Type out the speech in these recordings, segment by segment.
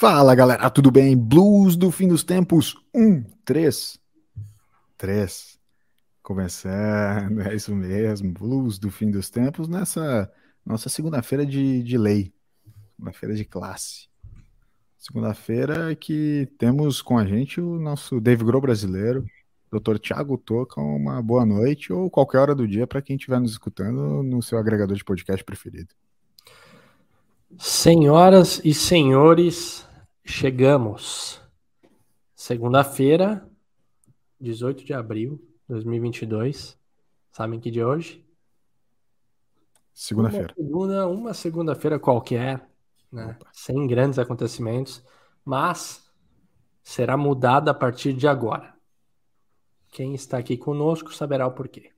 Fala galera, tudo bem? Blues do fim dos tempos, um, três, três. Começando, é isso mesmo, Blues do fim dos tempos nessa nossa segunda-feira de, de lei, segunda-feira de classe. Segunda-feira que temos com a gente o nosso Dave Grohl brasileiro, Dr. Thiago Toca, uma boa noite ou qualquer hora do dia para quem estiver nos escutando no seu agregador de podcast preferido. Senhoras e senhores, chegamos. Segunda-feira, 18 de abril de 2022. Sabem que dia é hoje? Segunda-feira. Uma segunda, uma segunda-feira qualquer, né? sem grandes acontecimentos, mas será mudada a partir de agora. Quem está aqui conosco saberá o porquê.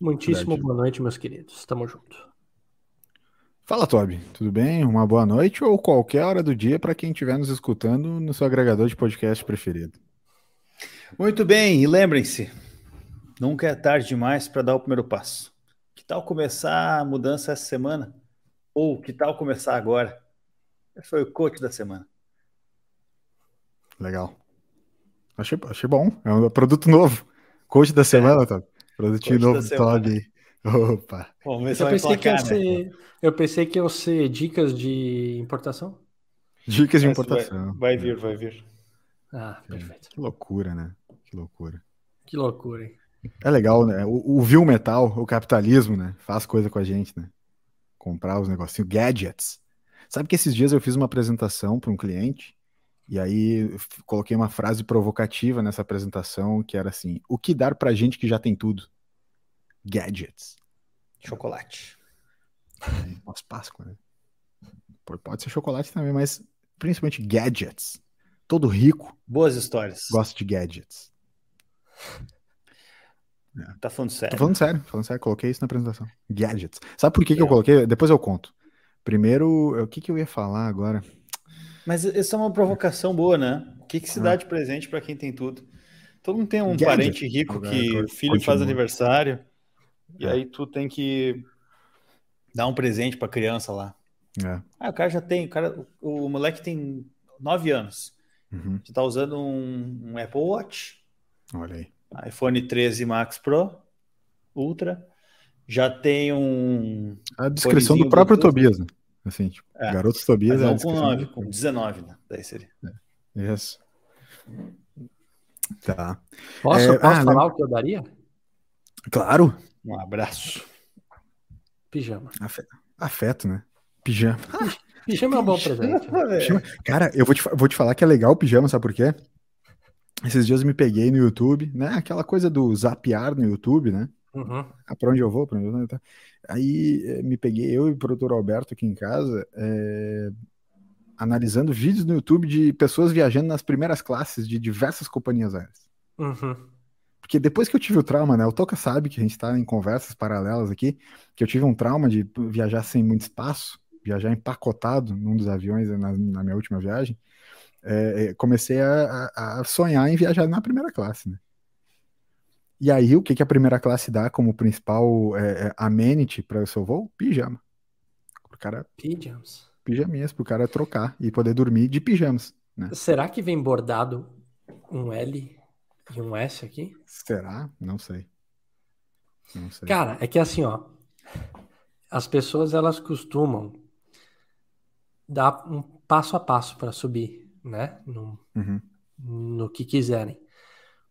Muitíssimo Verdade. boa noite, meus queridos. Tamo junto. Fala, Toby. Tudo bem? Uma boa noite ou qualquer hora do dia para quem estiver nos escutando no seu agregador de podcast preferido. Muito bem, e lembrem-se, nunca é tarde demais para dar o primeiro passo. Que tal começar a mudança essa semana? Ou que tal começar agora? Esse foi o coach da semana. Legal. Achei, achei bom. É um produto novo. Coach da semana, Toby. Produtinho Coach novo do. Toby. Opa. Se Eu pensei, que ia emplacar, né? ser, eu pensei que iam ser dicas de importação. Dicas de importação. Vai, vai vir, vai vir. Ah, perfeito. Que loucura, né? Que loucura. Que loucura, hein? É legal, né? O, o vil metal, o capitalismo, né? Faz coisa com a gente, né? Comprar os negocinhos, gadgets. Sabe que esses dias eu fiz uma apresentação para um cliente e aí coloquei uma frase provocativa nessa apresentação que era assim: o que dar pra gente que já tem tudo? Gadgets. Chocolate. Pós-Páscoa, né? Pode ser chocolate também, mas principalmente gadgets. Todo rico Boas histórias. gosta de gadgets. Tá falando Tô sério? falando sério, falando sério, coloquei isso na apresentação. Gadgets. Sabe por que, que eu coloquei? Depois eu conto. Primeiro, o que, que eu ia falar agora? Mas essa é uma provocação boa, né? O que, que se dá de presente para quem tem tudo? Todo mundo tem um Gadget. parente rico Agora, que o filho continua. faz aniversário e É. aí tu tem que dar um presente para criança lá. É. Ah, o cara já tem, o, cara, o, moleque tem 9 anos. uhum, Já tá usando um, um Apple Watch, olha aí. iPhone 13 Max Pro, Ultra. Já tem um. A descrição do próprio Bluetooth. Tobias, né? Assim, tipo, É. garoto Tobias Mas é a não com descrição. 9, com 19, né? Daí seria. Isso. Tá. Posso, É, posso ah, falar o que eu daria? Claro. Um abraço. Pijama. Afe- Afeto, né? Pijama. Pijama é um bom presente. né? Pijama. Cara, eu vou te, vou te falar que é legal o pijama, sabe por quê? Esses dias eu me peguei no YouTube, né? Aquela coisa do zapear no YouTube, né? Uhum. Ah, pra onde eu vou? Pra onde eu vou tá? Aí eh, me peguei, eu e o produtor Alberto aqui em casa, eh, analisando vídeos no YouTube de pessoas viajando nas primeiras classes de diversas companhias aéreas. Uhum. Porque depois que eu tive o trauma, né? O Toca sabe que a gente tá em conversas paralelas aqui, que eu tive um trauma de viajar sem muito espaço, viajar empacotado num dos aviões na, na minha última viagem. eh, eh, comecei a, a- sonhar em viajar na primeira classe, né? E aí, o que, que a primeira classe dá como principal eh, eh, amenity para o seu voo? Pijama. O cara, Pijamas. pijaminhas, para o cara trocar e poder dormir de pijamas. Né? Será que vem bordado um L e um S aqui? Será? Não sei. Não sei. Cara, é que assim, ó. As pessoas elas costumam dar um passo a passo para subir, né? No, Uhum. no que quiserem.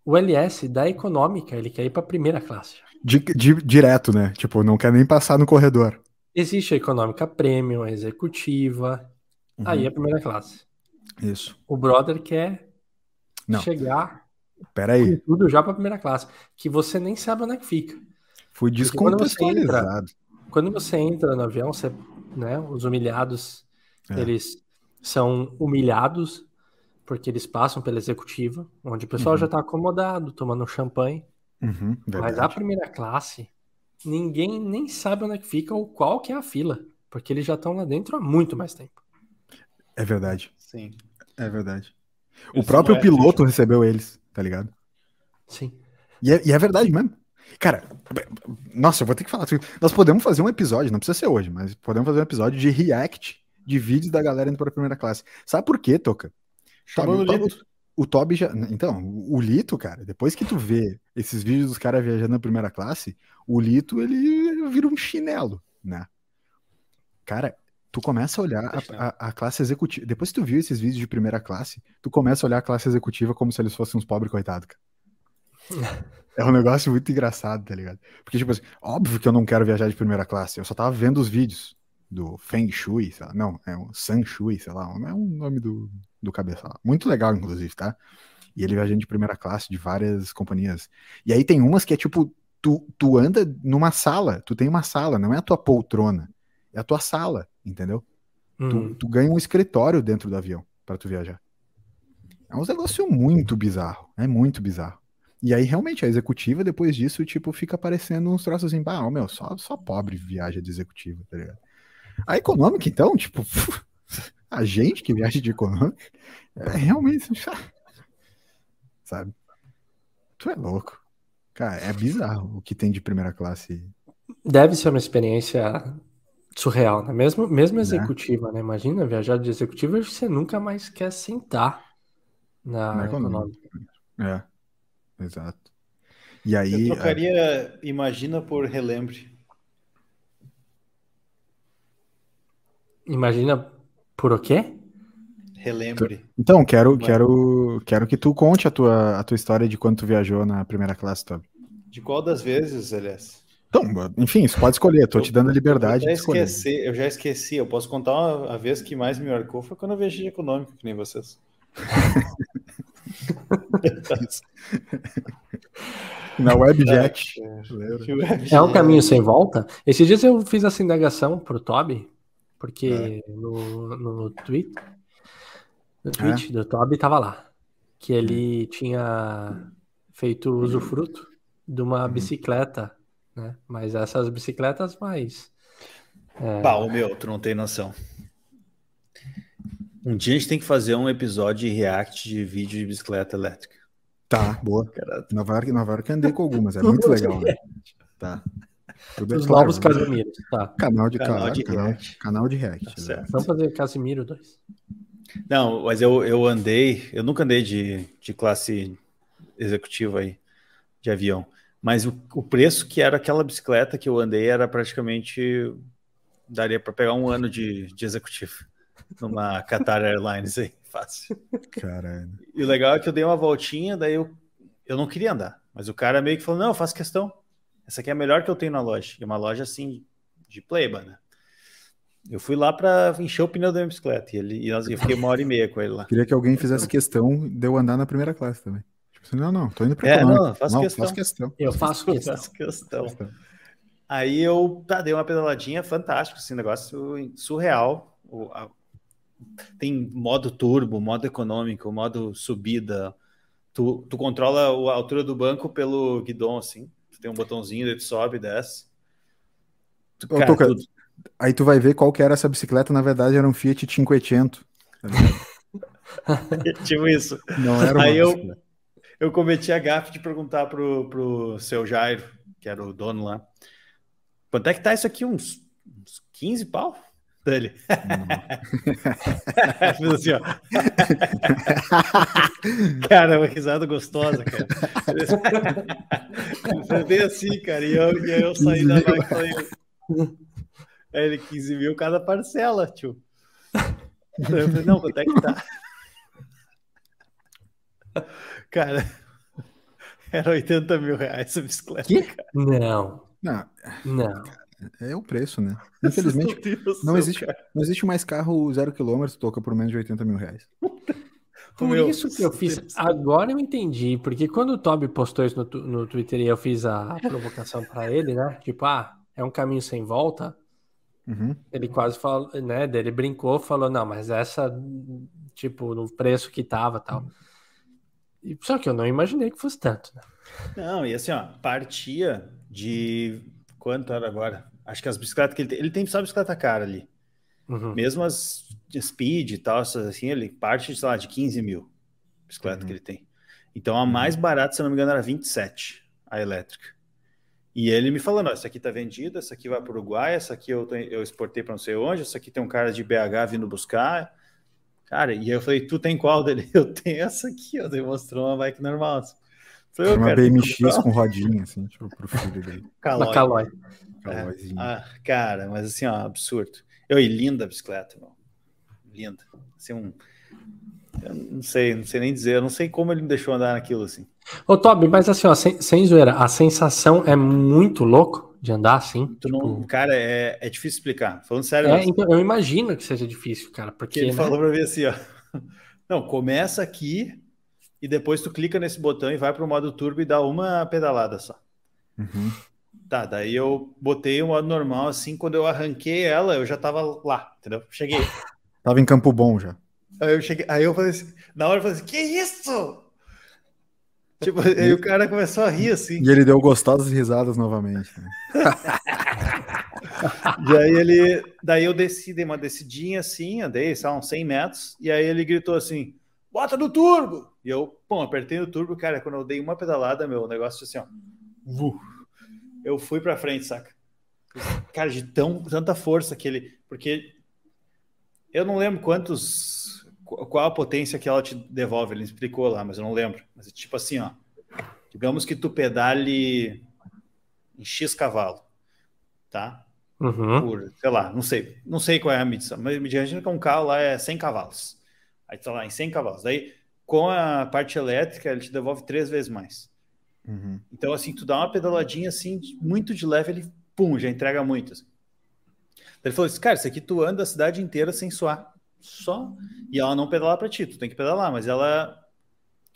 O LS da econômica, ele quer ir para primeira classe. Di- di- direto, né? Tipo, não quer nem passar no corredor. Existe a econômica premium, a executiva, Uhum. aí é a primeira classe. Isso. O brother quer Não. chegar Peraí, tudo já para primeira classe, que você nem sabe onde é que fica. fui quando você descontextualizado. Quando você entra no avião, você, né, os humilhados, É. eles são humilhados porque eles passam pela executiva, onde o pessoal Uhum. já está acomodado, tomando um champanhe. Uhum, Mas a primeira classe, ninguém nem sabe onde é que fica ou qual que é a fila, porque eles já estão lá dentro há muito mais tempo. É verdade. Sim. É verdade. O próprio são piloto recebeu eles, tá ligado? Sim. E é, e é verdade mesmo. Cara, nossa, eu vou ter que falar. Nós podemos fazer um episódio, não precisa ser hoje, mas podemos fazer um episódio de react de vídeos da galera indo para a primeira classe. Sabe por quê, Toca? Chamando o, Lito. O, o Toby já. Então, o Lito, cara, depois que tu vê esses vídeos dos caras viajando na primeira classe, o Lito ele vira um chinelo, né? Cara, tu começa a olhar a, a, a, classe executiva. Depois que tu viu esses vídeos de primeira classe, tu começa a olhar a classe executiva como se eles fossem uns pobres coitados, cara. É um negócio muito engraçado, tá ligado? Porque, tipo assim, óbvio que eu não quero viajar de primeira classe. Eu só tava vendo os vídeos do Feng Shui, sei lá. Não, é o San Shui, sei lá. É um nome do, do cabeça lá. Muito legal, inclusive, tá? E ele viajando de primeira classe de várias companhias. E aí tem umas que é tipo, tu, tu anda numa sala, tu tem uma sala, não é a tua poltrona, é a tua sala, entendeu? Tu, Hum. tu ganha um escritório dentro do avião para tu viajar. É um negócio muito bizarro, é muito bizarro. E aí, realmente, a executiva, depois disso, tipo, fica aparecendo uns troços assim, ah, meu, só, só pobre viaja de executiva, tá ligado? A econômica, então, tipo, a gente que viaja de econômica, é realmente, sabe? Tu é louco. Cara, é bizarro o que tem de primeira classe. Deve ser uma experiência surreal, né? Mesmo, mesmo executiva, né? Imagina viajar de executiva e você nunca mais quer sentar na, Na econômica. econômica. É, exato. E aí, Eu trocaria Imagina por Relembre. Imagina por o quê? Relembre. então, quero, Vai. quero, quero que tu conte a tua, a tua história de quando tu viajou na primeira classe, Toby. De qual das vezes, aliás? Então, enfim, você pode escolher, tô te dando a Eu liberdade já de escolher. esqueci, eu já esqueci. Eu posso contar uma, a vez que mais me marcou foi quando eu viajei de econômico, que nem vocês. Na Webjet. É um caminho sem volta? Esses dias eu fiz essa indagação pro Toby, porque no, no tweet, no tweet do Toby tava lá, que ele tinha feito usufruto de uma bicicleta, né? Mas essas bicicletas mais Pá, ô meu, tu não tem noção. Um dia a gente tem que fazer um episódio de react de vídeo de bicicleta elétrica. Tá, boa. Cara, Nova York, Nova York andei com algumas, é muito legal. Né? Tá. Tudo é os claro, novos né? Casimiros, tá? Canal de Canal canal, de canal, react. canal de react. Tá né? certo. Vamos fazer Casimiro 2. Não, mas eu, eu andei, eu nunca andei de, de classe executiva aí, de avião. Mas o, o preço que era aquela bicicleta que eu andei era praticamente. Daria para pegar um ano de, de executivo numa Qatar Airlines aí, fácil. Caralho. E o legal é que eu dei uma voltinha, daí eu, eu não queria andar. Mas o cara meio que falou: não, eu faço questão. Essa aqui é a melhor que eu tenho na loja. E uma loja assim, de playba, né? Eu fui lá para encher o pneu da minha bicicleta. E, ele, e eu fiquei uma hora e meia com ele lá. Queria que alguém fizesse questão de eu andar na primeira classe também. Não, não, tô indo pra É, não, faço questão. faço questão. Eu faço questão. faço questão. Aí eu tá, dei uma pedaladinha, fantástico, assim, negócio surreal. O- a- tem modo turbo, modo econômico, modo subida. Tu, tu controla a altura do banco pelo guidão, assim. Tu tem um botãozinho, daí tu sobe e desce. Tu, Ô, cara, Tuca, tudo- Aí tu vai ver qual que era essa bicicleta, na verdade era um Fiat 500. tá ligado? tipo isso. Não era uma Aí bicicleta. eu cometi a gafe de perguntar pro, pro seu Jairo, que era o dono lá, quanto é que tá isso aqui? Uns, uns 15 pau? Dele. Fiz assim, ó. cara, uma risada gostosa, cara. Foi bem assim, cara. E eu, e eu saí da vaga e falei. Aí ele 15 mil cada parcela, tio. Eu falei, não, quanto é que tá? Cara, era 80 mil reais a bicicleta. Que? cara. Não, Não, não. é o preço, né? Infelizmente, Deus não existe, cara. não existe mais carro zero quilômetro toca por menos de 80 mil reais. Por Meu isso que eu fiz. Deus. Agora eu entendi, porque quando o Toby postou isso no, no Twitter e eu fiz a provocação pra ele, né? Tipo, ah, é um caminho sem volta. Uhum. Ele quase falou, né? Ele brincou, falou, não, mas essa, tipo, no preço que tava tal. E, só que eu não imaginei que fosse tanto, né? Não, e assim, ó, partia de. Quanto era agora? Acho que as bicicletas que ele tem. Ele tem só bicicleta cara ali. Uhum. Mesmo as speed e tal, essas assim, ele parte, sei lá, de 15 mil bicicleta Uhum. que ele tem. Então a mais barata, se não me engano, era 27, a elétrica. E ele me falando, essa aqui tá vendida, essa aqui vai para o Uruguai, essa aqui eu, eu exportei para não sei onde, essa aqui tem um cara de BH vindo buscar. Cara, e eu falei, tu tem qual dele? Eu tenho essa aqui, ó. Demonstrou uma bike normal. Assim. Falei, uma cara, BMX com rodinha, assim, tipo, pro filho dele. Calói. Calói. É. Ah, cara, mas assim, ó, absurdo. Eu, e linda a bicicleta, meu. Linda. Assim, um... Eu não sei, não sei nem dizer, eu não sei como ele me deixou andar naquilo, assim. Ô, Toby, mas assim, ó, sem, sem zoeira, a sensação é muito louco de andar assim? Tu tipo... não, cara, é, é difícil explicar. Falando sério. É, então, eu imagino que seja difícil, cara, porque. ele né? falou pra mim assim, ó. Não, começa aqui e depois tu clica nesse botão e vai pro modo turbo e dá uma pedalada só. Uhum. Tá, daí eu botei o modo normal, assim, quando eu arranquei ela, eu já tava lá, entendeu? Cheguei. Tava em Campo Bom já. Aí eu cheguei, aí eu falei assim, na hora eu falei assim, que isso? Tipo, aí o cara começou a rir assim. E ele deu gostosas risadas novamente. Né? e aí ele, daí eu desci, dei uma descidinha assim, andei, sei lá, uns 100 metros, e aí ele gritou assim, bota no turbo! E eu, pô, apertei no turbo, cara, quando eu dei uma pedalada, meu, negócio assim, ó, eu fui pra frente, saca? Cara, de tão, tanta força que ele, porque eu não lembro quantos, qual a potência que ela te devolve, ele explicou lá, mas eu não lembro. Mas é tipo assim, ó, digamos que tu pedale em X cavalo, tá? Uhum. Por, sei lá, não sei, não sei qual é a medição, mas imagina que um carro lá é 100 cavalos. Aí tu tá lá em 100 cavalos. Daí, com a parte elétrica, ele te devolve três vezes mais. Uhum. Então, assim, tu dá uma pedaladinha assim, muito de leve, ele pum, já entrega muito. Assim. Ele falou assim, cara, isso aqui tu anda a cidade inteira sem suar. Só. E ela não pedala para ti, tu tem que pedalar, mas ela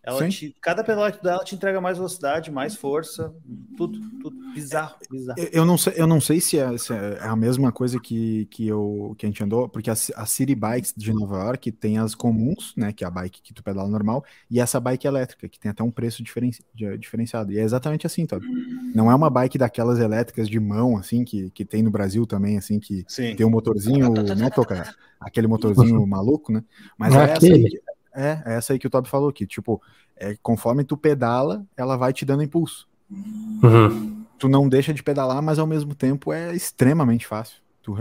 ela te, cada pedal dela te entrega mais velocidade, mais força, tudo, tudo bizarro, bizarro. Eu não sei, eu não sei se é, se é a mesma coisa que, que, eu, que a gente andou, porque a, a City Bikes de Nova York tem as comuns, né, que é a bike que tu pedala normal, e essa bike elétrica, que tem até um preço diferenci, diferenciado. E é exatamente assim, Todd. Não é uma bike daquelas elétricas de mão, assim, que, que tem no Brasil também, assim, que Sim. tem um motorzinho, né, toca aquele motorzinho maluco, né? Mas é, é essa é, é essa aí que o Toby falou, que tipo, é, conforme tu pedala, ela vai te dando impulso. Uhum. Tu não deixa de pedalar, mas ao mesmo tempo é extremamente fácil. Tu,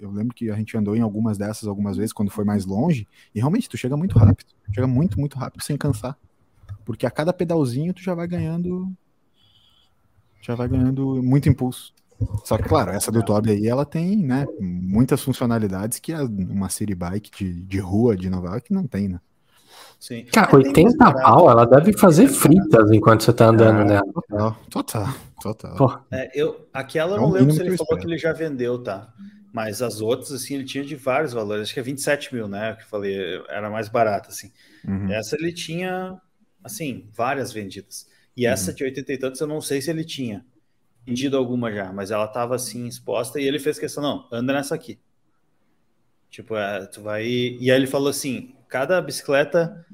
eu lembro que a gente andou em algumas dessas algumas vezes quando foi mais longe, e realmente tu chega muito rápido. Chega muito, muito rápido sem cansar. Porque a cada pedalzinho tu já vai ganhando. Já vai ganhando muito impulso. Só que, claro, essa do Toby aí, ela tem, né, muitas funcionalidades que uma city bike de, de rua de Nova York não tem, né? Sim. Cara, 80 pau, ela deve fazer fritas enquanto você tá andando é, nela. Total, total. total. É, eu, aquela eu não é lembro se ele falou que ele já vendeu, tá? Mas as outras, assim, ele tinha de vários valores. Acho que é 27 mil, né? Que eu falei, era mais barato, assim. Uhum. Essa ele tinha, assim, várias vendidas. E uhum. essa de 80 e tantos, eu não sei se ele tinha vendido alguma já, mas ela tava, assim, exposta. E ele fez questão, não, anda nessa aqui. Tipo, é, tu vai. E aí ele falou assim: cada bicicleta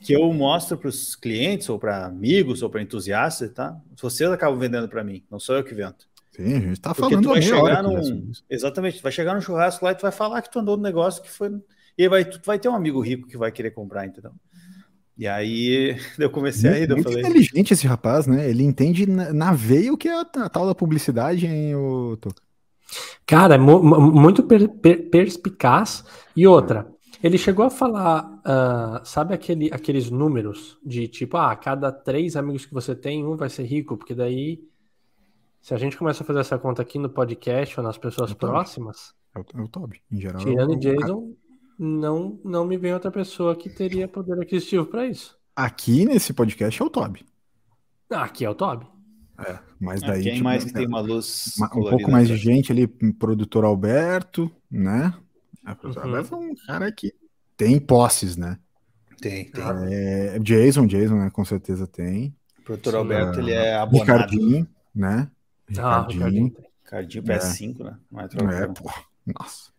que eu mostro para os clientes, ou para amigos, ou para entusiastas, tá? Vocês acabam vendendo para mim, não sou eu que vendo. Sim, a gente está falando tu vai chegar num, Exatamente, tu vai chegar no churrasco lá e tu vai falar que tu andou no negócio que foi. E vai, tu vai ter um amigo rico que vai querer comprar, entendeu? E aí eu comecei muito, a ir, eu falei. inteligente esse rapaz, né? Ele entende na, na veia o que é a, a tal da publicidade, hein, o Toca? Cara, é muito per per perspicaz. E outra, ele chegou a falar, uh, sabe aquele, aqueles números de tipo, ah, cada três amigos que você tem, um vai ser rico, porque daí, se a gente começa a fazer essa conta aqui no podcast ou nas pessoas é próximas. É o, é o Toby, em geral. Tirando é o, Jason, não, não me vem outra pessoa que teria poder aquisitivo para isso. Aqui nesse podcast é o Toby. Ah, aqui é o Toby. É, mas daí. Quem tipo, mais que tem uma luz. Um pouco mais de gente ali, produtor Alberto, né? A professora uhum. Alberto é um cara que tem posses, né? Tem, tem. É, Jason, Jason, né? Com certeza tem. O produtor Alberto, ele é abonado. Ricardinho, né? Ah, Ricardinho. Ricardinho PS5, é. né? Não é, é pô. Nossa.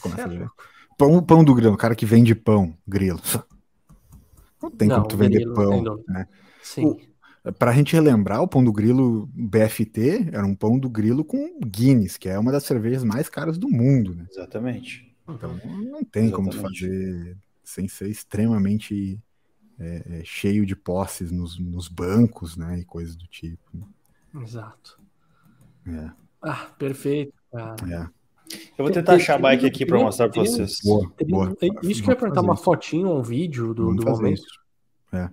Começa a ver. Pão, pão do grilo, o cara que vende pão, grilo. Não tem não, como tu vender pão, né? Sim. O, para a gente relembrar, o pão do grilo BFT era um pão do grilo com Guinness, que é uma das cervejas mais caras do mundo, né? Exatamente. Então não tem Exatamente. como fazer sem ser extremamente é, é, cheio de posses nos, nos, bancos, né? E coisas do tipo. Né? Exato. É. Ah, perfeito. Ah. É. Eu vou tentar achar a bike aqui para mostrar para vocês. Boa, boa. Isso que eu ia perguntar uma fotinho ou um vídeo do, do momento. Isso. É.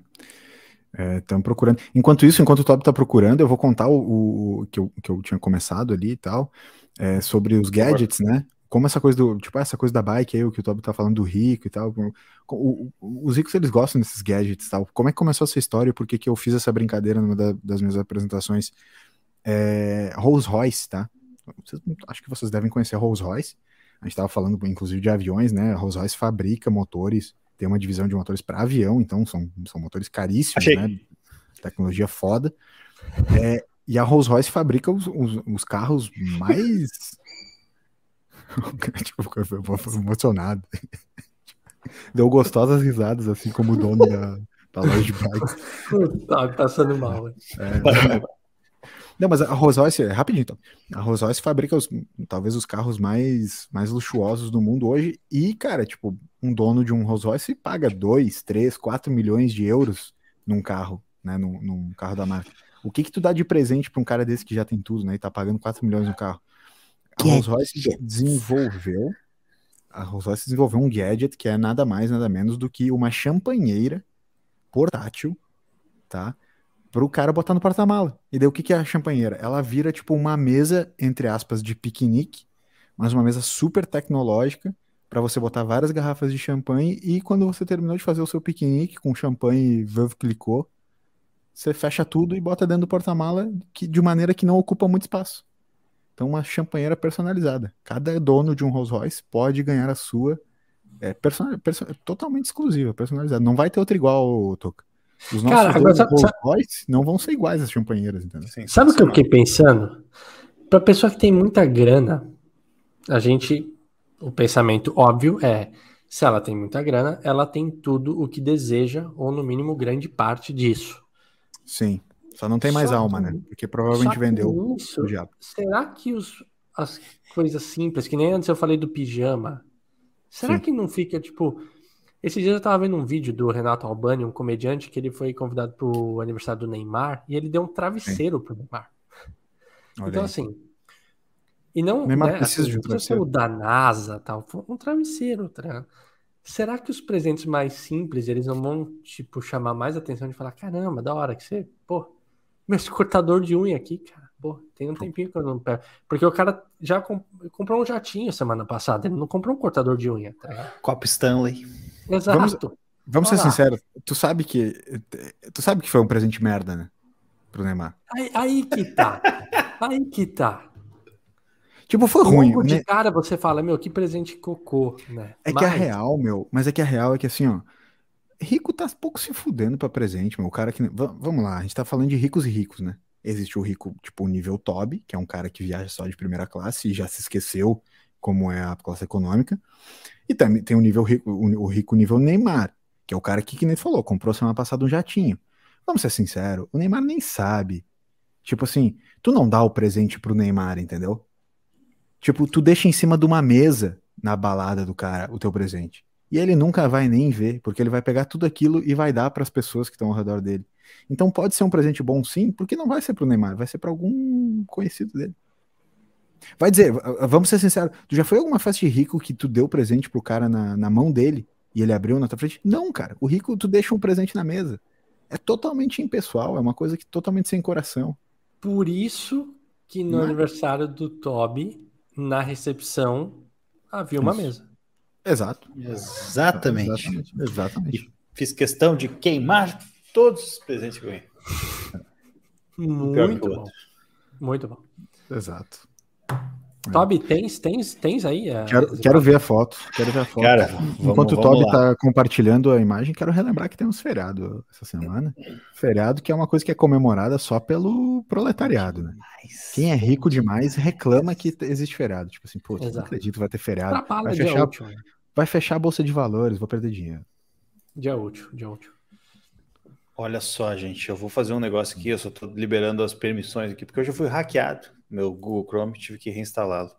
Estamos é, procurando. Enquanto isso, enquanto o Toby está procurando, eu vou contar o, o, que, eu, que eu tinha começado ali e tal, é, sobre os gadgets, né? Como essa coisa do, tipo, essa coisa da bike aí, o que o Toby tá falando do rico e tal. O, o, os ricos, eles gostam desses gadgets e tal. Como é que começou essa história? Por que, que eu fiz essa brincadeira numa da, das minhas apresentações? É, Rolls Royce, tá? Vocês, acho que vocês devem conhecer a Rolls Royce. A gente estava falando, inclusive, de aviões, né? A Rolls Royce fabrica motores, tem uma divisão de motores para avião, então são, são motores caríssimos, Achei. né? Tecnologia foda. É, e a Rolls Royce fabrica os, os, os carros mais. tipo, eu emocionado. Deu gostosas risadas, assim como o dono da, da loja de bikes. Tá passando mal. É, não, mas a Rolls Royce, rapidinho então. A Rolls Royce fabrica os, talvez os carros mais, mais luxuosos do mundo hoje. E, cara, tipo, um dono de um Rolls Royce paga 2, 3, 4 milhões de euros num carro, né? Num, num carro da marca. O que que tu dá de presente para um cara desse que já tem tudo, né? E tá pagando 4 milhões no carro? A Rolls Royce desenvolveu. A Rolls Royce desenvolveu um gadget que é nada mais, nada menos do que uma champanheira portátil, tá? Para o cara botar no porta-mala. E daí o que, que é a champanheira? Ela vira tipo uma mesa, entre aspas, de piquenique, mas uma mesa super tecnológica para você botar várias garrafas de champanhe e quando você terminou de fazer o seu piquenique com champanhe Veuve Clicquot, você fecha tudo e bota dentro do porta-mala de maneira que não ocupa muito espaço. Então, uma champanheira personalizada. Cada dono de um Rolls Royce pode ganhar a sua. É totalmente exclusiva, personalizada. Não vai ter outra igual, Toca. Os nossos Cara, agora, sabe, Royce não vão ser iguais às champanheiras, entendeu? Sim, sabe o que eu fiquei pensando? Para pessoa que tem muita grana, a gente, o pensamento óbvio é, se ela tem muita grana, ela tem tudo o que deseja, ou no mínimo grande parte disso. Sim, só não tem mais só alma, que, né? Porque provavelmente vendeu isso, o diabo. Será que os, as coisas simples, que nem antes eu falei do pijama, será Sim. que não fica tipo esses dias eu tava vendo um vídeo do Renato Albani, um comediante, que ele foi convidado pro aniversário do Neymar e ele deu um travesseiro Sim. pro Neymar. Olha então, aí. assim. E não. Neymar né, precisa assim, de um travesseiro. da NASA tal, um travesseiro. Tá? Será que os presentes mais simples eles não vão, tipo, chamar mais atenção de falar: caramba, da hora que você. Pô, meu cortador de unha aqui, cara. Pô, tem um tempinho que eu não pego. Porque o cara já comp comprou um jatinho semana passada, ele não comprou um cortador de unha. Tá? Copo Stanley. Exato. Vamos, vamos ser sinceros, tu sabe que tu sabe que foi um presente merda, né? Pro Neymar. Aí, aí que tá. aí que tá. Tipo, foi ruim. de né? cara você fala, meu, que presente cocô, né? É mas... que a real, meu, mas é que a real é que assim, ó, rico tá pouco se fudendo pra presente, meu. O cara que. Vamos lá, a gente tá falando de ricos e ricos, né? Existe o rico, tipo, o nível Toby, que é um cara que viaja só de primeira classe e já se esqueceu como é a classe econômica. E também tem o nível rico, o rico nível Neymar, que é o cara que, que nem falou, comprou semana passada um jatinho. Vamos ser sinceros, o Neymar nem sabe. Tipo assim, tu não dá o presente pro Neymar, entendeu? Tipo, tu deixa em cima de uma mesa na balada do cara o teu presente. E ele nunca vai nem ver, porque ele vai pegar tudo aquilo e vai dar para as pessoas que estão ao redor dele. Então pode ser um presente bom sim, porque não vai ser pro Neymar, vai ser para algum conhecido dele. Vai dizer, vamos ser sinceros, tu já foi alguma festa de rico que tu deu presente pro cara na, na mão dele e ele abriu na tua frente? Não, cara. O rico, tu deixa um presente na mesa. É totalmente impessoal, é uma coisa que totalmente sem coração. Por isso que no Não. aniversário do Toby, na recepção, havia uma isso. mesa. Exato. Exatamente. Exatamente. Exatamente. Fiz questão de queimar todos os presentes que eu ganhei. Muito bom. Muito bom. Exato. Toby, tens, tens, tens aí? A... Quero, quero ver a foto. Quero ver a foto. Cara, Enquanto vamos, o Toby está compartilhando a imagem, quero relembrar que temos feriado essa semana. Feriado que é uma coisa que é comemorada só pelo proletariado, né? Quem é rico demais reclama que existe feriado. Tipo assim, pô, não acredito, vai ter feriado. Vai fechar, útil, né? vai fechar a bolsa de valores, vou perder dinheiro. Dia útil, dia útil. Olha só, gente, eu vou fazer um negócio aqui, eu só tô liberando as permissões aqui, porque eu já fui hackeado meu Google Chrome, tive que reinstalá-lo.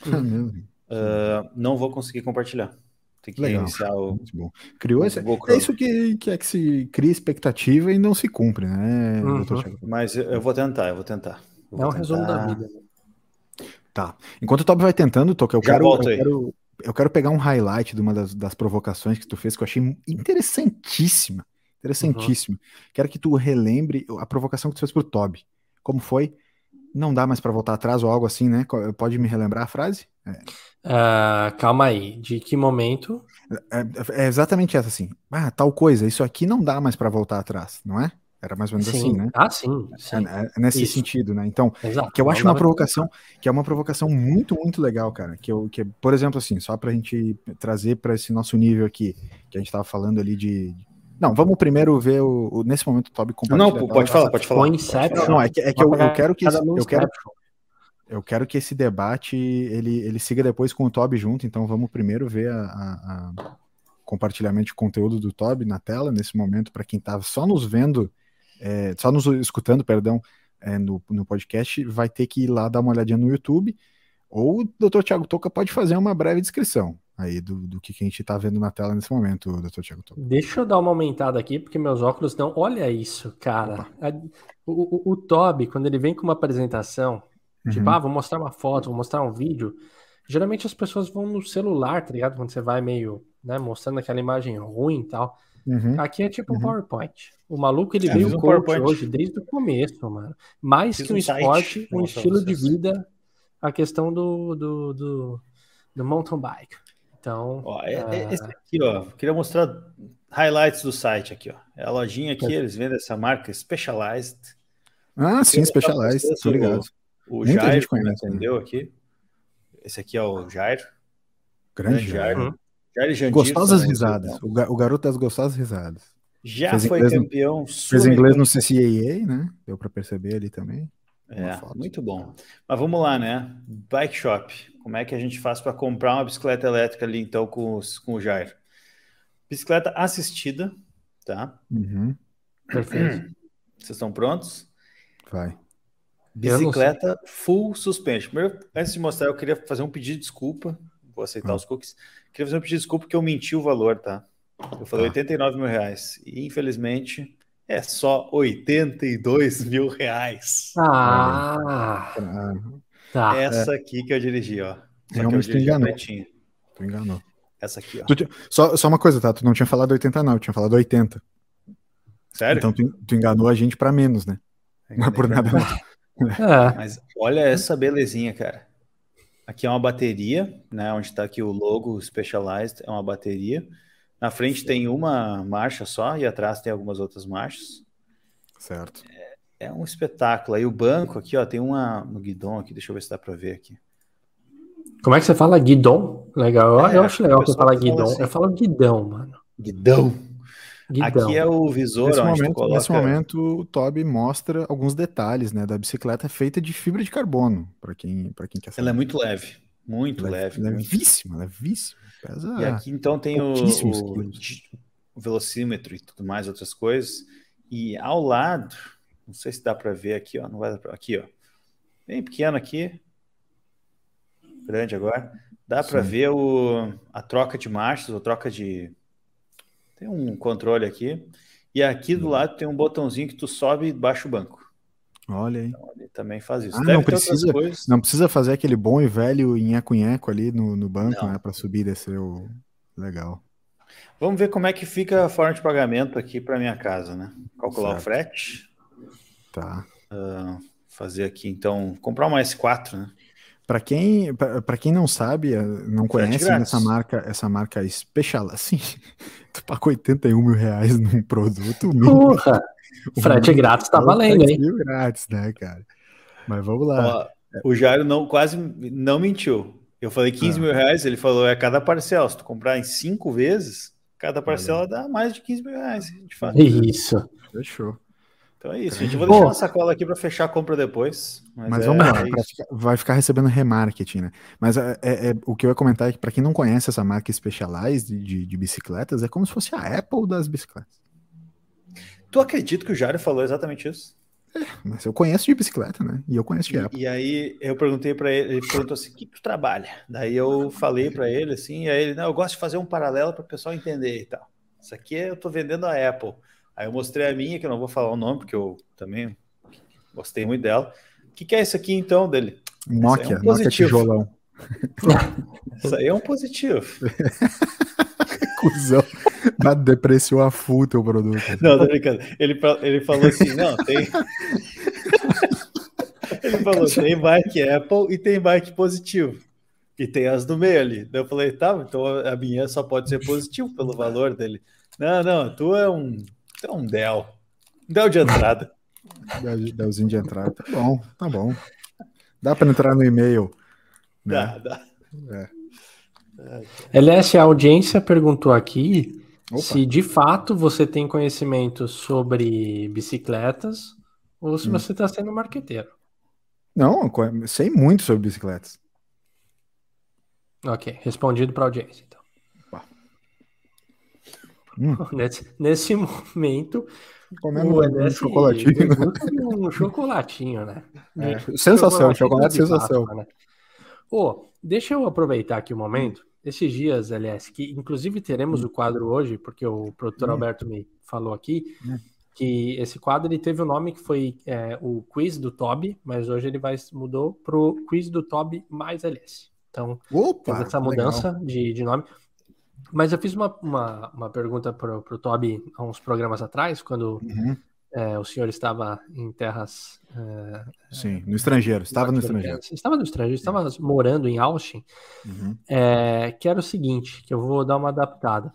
uh, não vou conseguir compartilhar. Tem que Legal. reiniciar o. Muito bom. Criou esse... É isso que, que é que se cria expectativa e não se cumpre, né? Uhum. Mas eu, vou tentar, eu vou tentar. Eu é um resumo da vida. Tá. Enquanto o Toby vai tentando, Toca, eu quero, eu quero, eu quero pegar um highlight de uma das, das provocações que tu fez que eu achei interessantíssima. Interessantíssima. Uhum. Quero que tu relembre a provocação que tu fez pro Toby. Como foi? Não dá mais para voltar atrás ou algo assim, né? Pode me relembrar a frase? É. Uh, calma aí, de que momento? É, é, exatamente essa, assim. Ah, tal coisa, isso aqui não dá mais para voltar atrás, não é? Era mais ou menos sim. assim, né? Ah, sim. sim. É, é nesse isso. sentido, né? Então, Exato. que eu acho uma provocação, que é uma provocação muito, muito legal, cara. Que, eu, que por exemplo, assim, só pra gente trazer para esse nosso nível aqui, que a gente tava falando ali de, não, vamos primeiro ver o, o nesse momento o Toby compartilha. Não, pode falar, pode falar. Inception. Não, é que, é que eu, eu, quero que esse, eu quero eu quero que esse debate ele, ele siga depois com o Toby junto, então vamos primeiro ver a, a, a compartilhamento de conteúdo do Toby na tela nesse momento para quem está só nos vendo, é, só nos escutando, perdão, é, no, no podcast, vai ter que ir lá dar uma olhadinha no YouTube, ou o Dr. Thiago Toca pode fazer uma breve descrição aí do, do que, a gente está vendo na tela nesse momento, doutor Tiago Deixa eu dar uma aumentada aqui, porque meus óculos não. Olha isso, cara. O, o, o Toby, quando ele vem com uma apresentação, uhum. tipo, ah, vou mostrar uma foto, vou mostrar um vídeo. Geralmente as pessoas vão no celular, tá ligado? Quando você vai meio, né, mostrando aquela imagem ruim e tal. Uhum. Aqui é tipo um uhum. PowerPoint. O maluco ele é, veio um coach hoje desde o começo, mano. Mais Fiz que um, um esporte, um estilo de vida, a questão do, do, do, do mountain bike. Então. Ó, é, é, esse aqui, ó. Queria mostrar highlights do site aqui, ó. É a lojinha aqui, eles vendem essa marca Specialized. Ah, sim, Specialized, tô ligado. O, o Jair conhece, entendeu né? aqui. Esse aqui é o Jair. Grande Jair. Jair. Uhum. Jair Jandir, gostosas risadas. O, o, garoto das gostosas risadas. Já fez foi campeão. No, fez inglês no CCAA, né? Deu para perceber ali também. É, muito bom. Mas vamos lá, né? Bike Shop. Como é que a gente faz para comprar uma bicicleta elétrica ali, então, com, os, com o Jair? Bicicleta assistida, tá? Uhum. Perfeito. Vocês estão prontos? Vai. Bicicleta full suspension. Primeiro, antes de mostrar, eu queria fazer um pedido de desculpa. Vou aceitar ah. os cookies. Queria fazer um pedido de desculpa porque eu menti o valor, tá? Eu falei ah. 89 mil reais. E infelizmente é só 82 mil reais. Ah! Tá. Essa aqui que eu dirigi, ó. Só Realmente que eu tu enganou. Tu enganou. Essa aqui, ó. Só, só uma coisa, tá? Tu não tinha falado 80, não. Eu tinha falado 80. Sério? Então tu, tu enganou a gente para menos, né? Não é por nada. É. Mas olha essa belezinha, cara. Aqui é uma bateria, né? Onde está aqui o logo Specialized, é uma bateria. Na frente tem uma marcha só e atrás tem algumas outras marchas. Certo. É, é um espetáculo. Aí o banco aqui, ó, tem uma no guidão aqui, deixa eu ver se dá para ver aqui. Como é que você fala guidão? Legal. É, eu acho legal que você fala guidão. Assim. Eu falo guidão, mano. Guidão. Guidão. Aqui é o visor. Nesse momento, coloca... nesse momento, o Toby mostra alguns detalhes né, da bicicleta feita de fibra de carbono, para quem, quem quer saber. Ela é muito leve. Muito leve. Levíssima, levíssima. Pesa e aqui então tem o, o, o, velocímetro e tudo mais, outras coisas. E ao lado, não sei se dá para ver aqui, ó, não vai dar pra, aqui, ó. Bem pequeno aqui. Grande agora. Dá para ver o, a troca de marchas, a troca de tem um controle aqui. E aqui do lado tem um botãozinho que tu sobe e baixa o banco. Olha aí. Então, ele também faz isso. Ah, não, precisa, não precisa fazer aquele bom e velho nheco-nheco ali no, no banco, não. né? Para subir e descer o. Legal. Vamos ver como é que fica a forma de pagamento aqui para minha casa, né? Calcular certo. o frete. Tá. Uh, fazer aqui, então, comprar uma S4, né? Para quem, para quem não sabe, eh, não conhece essa marca, essa marca Special, assim, tu paga 81 mil reais num produto. Porra! Frete grátis tá valendo, hein? grátis, né, cara? Mas vamos lá. Ó, o Jairo não, quase não mentiu. Eu falei 15 ah. mil reais, ele falou, é cada parcela. Se tu comprar em cinco vezes, cada parcela dá mais de 15 mil reais, de fato. Isso. Fechou. Então é isso, gente. Eu vou deixar uma sacola aqui para fechar a compra depois. Mas, mas é, vamos lá, é ficar, vai ficar recebendo remarketing, né? Mas é, é, é, o que eu ia comentar é que, para quem não conhece essa marca Specialized de, de, de, bicicletas, é como se fosse a Apple das bicicletas. Tu acredita que o Jário falou exatamente isso? É, mas eu conheço de bicicleta, né? E eu conheço de e, Apple. E aí eu perguntei para ele, ele perguntou assim: o que tu trabalha? Daí eu falei para ele assim, e aí ele, não, eu gosto de fazer um paralelo para o pessoal entender e tal. Isso aqui eu tô vendendo a Apple. Aí eu mostrei a minha, que eu não vou falar o nome, porque eu também gostei muito dela. O que, que, é isso aqui então dele? Nokia, é um Nokia tijolão. Isso aí é um positivo. Cusão. Depreciou a full teu produto. Não, tô brincando. Ele, ele falou assim: não, tem. ele falou: tem bike Apple e tem bike positivo. E tem as do meio ali. Daí eu falei: tá, então a minha só pode ser positivo pelo valor dele. Não, não, tu é um, é um Dell. Dell de entrada. Delzinho de entrada. Tá bom, tá bom. Dá para entrar no e-mail. Né? Dá, dá. É. LS, a audiência perguntou aqui Opa. se de fato você tem conhecimento sobre bicicletas ou se hum. você está sendo marqueteiro. Não, sei muito sobre bicicletas. Ok, respondido para a audiência, então. Hum. Nesse, nesse momento, Comendo o LS, um chocolatinho. Um chocolatinho, né? É. Sensação, chocolate sensação. Pasta, né? Oh, deixa eu aproveitar aqui o um momento esses dias, aliás, que inclusive teremos hum. o quadro hoje, porque o produtor hum. Alberto me falou aqui, hum. que esse quadro ele teve o um nome que foi é, o quiz do Toby, mas hoje ele vai mudou para o quiz do Toby mais LS. Então, Opa, essa mudança de, de, nome. Mas eu fiz uma, uma, uma pergunta para o Toby há uns programas atrás, quando uhum. É, o senhor estava em terras. É, Sim, no estrangeiro, estava no estrangeiro. Estava no estrangeiro, estava morando em Austin, uhum. é, que era o seguinte, que eu vou dar uma adaptada.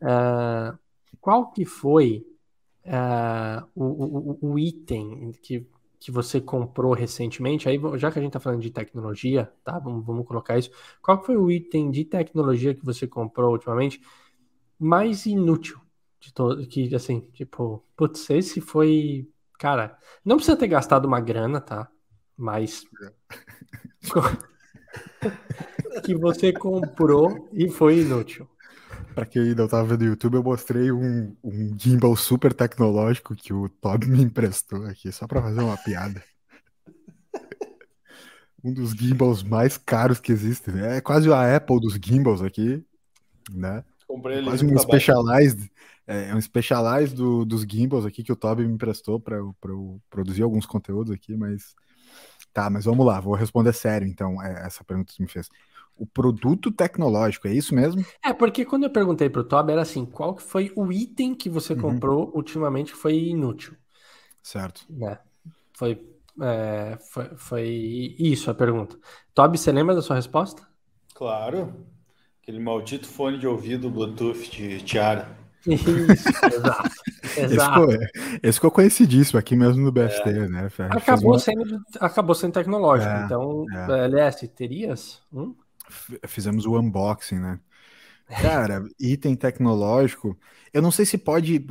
É, qual que foi é, o, o, o, item que, que você comprou recentemente? Aí, já que a gente está falando de tecnologia, tá? Vamos, vamos colocar isso. Qual foi o item de tecnologia que você comprou ultimamente mais inútil de todo, que assim, tipo, putz, esse foi, cara, não precisa ter gastado uma grana, tá? Mas que você comprou e foi inútil. Para quem ainda não tava vendo no YouTube, eu mostrei um, um gimbal super tecnológico que o Toby me emprestou aqui, só para fazer uma piada. um dos gimbals mais caros que existem. Né? É quase a Apple dos gimbals aqui, né? Comprei quase um Specialized é, é um Specialize do, dos gimbals aqui que o Toby me emprestou para eu, eu, produzir alguns conteúdos aqui, mas tá, mas vamos lá, vou responder sério então é, essa pergunta que você me fez. O produto tecnológico, é isso mesmo? É, porque quando eu perguntei para o Toby era assim, qual que foi o item que você uhum. comprou ultimamente que foi inútil? Certo. É, foi, é, foi, foi isso a pergunta. Toby, você lembra da sua resposta? Claro. Aquele maldito fone de ouvido Bluetooth de Tiara. Isso, exato. Esse ficou, esse ficou conhecidíssimo aqui mesmo no BST, é. né? Acabou, uma... sendo, acabou sendo tecnológico. É, então, é. LS, terias um? Fizemos o unboxing, né? Cara, item tecnológico, eu não sei se pode,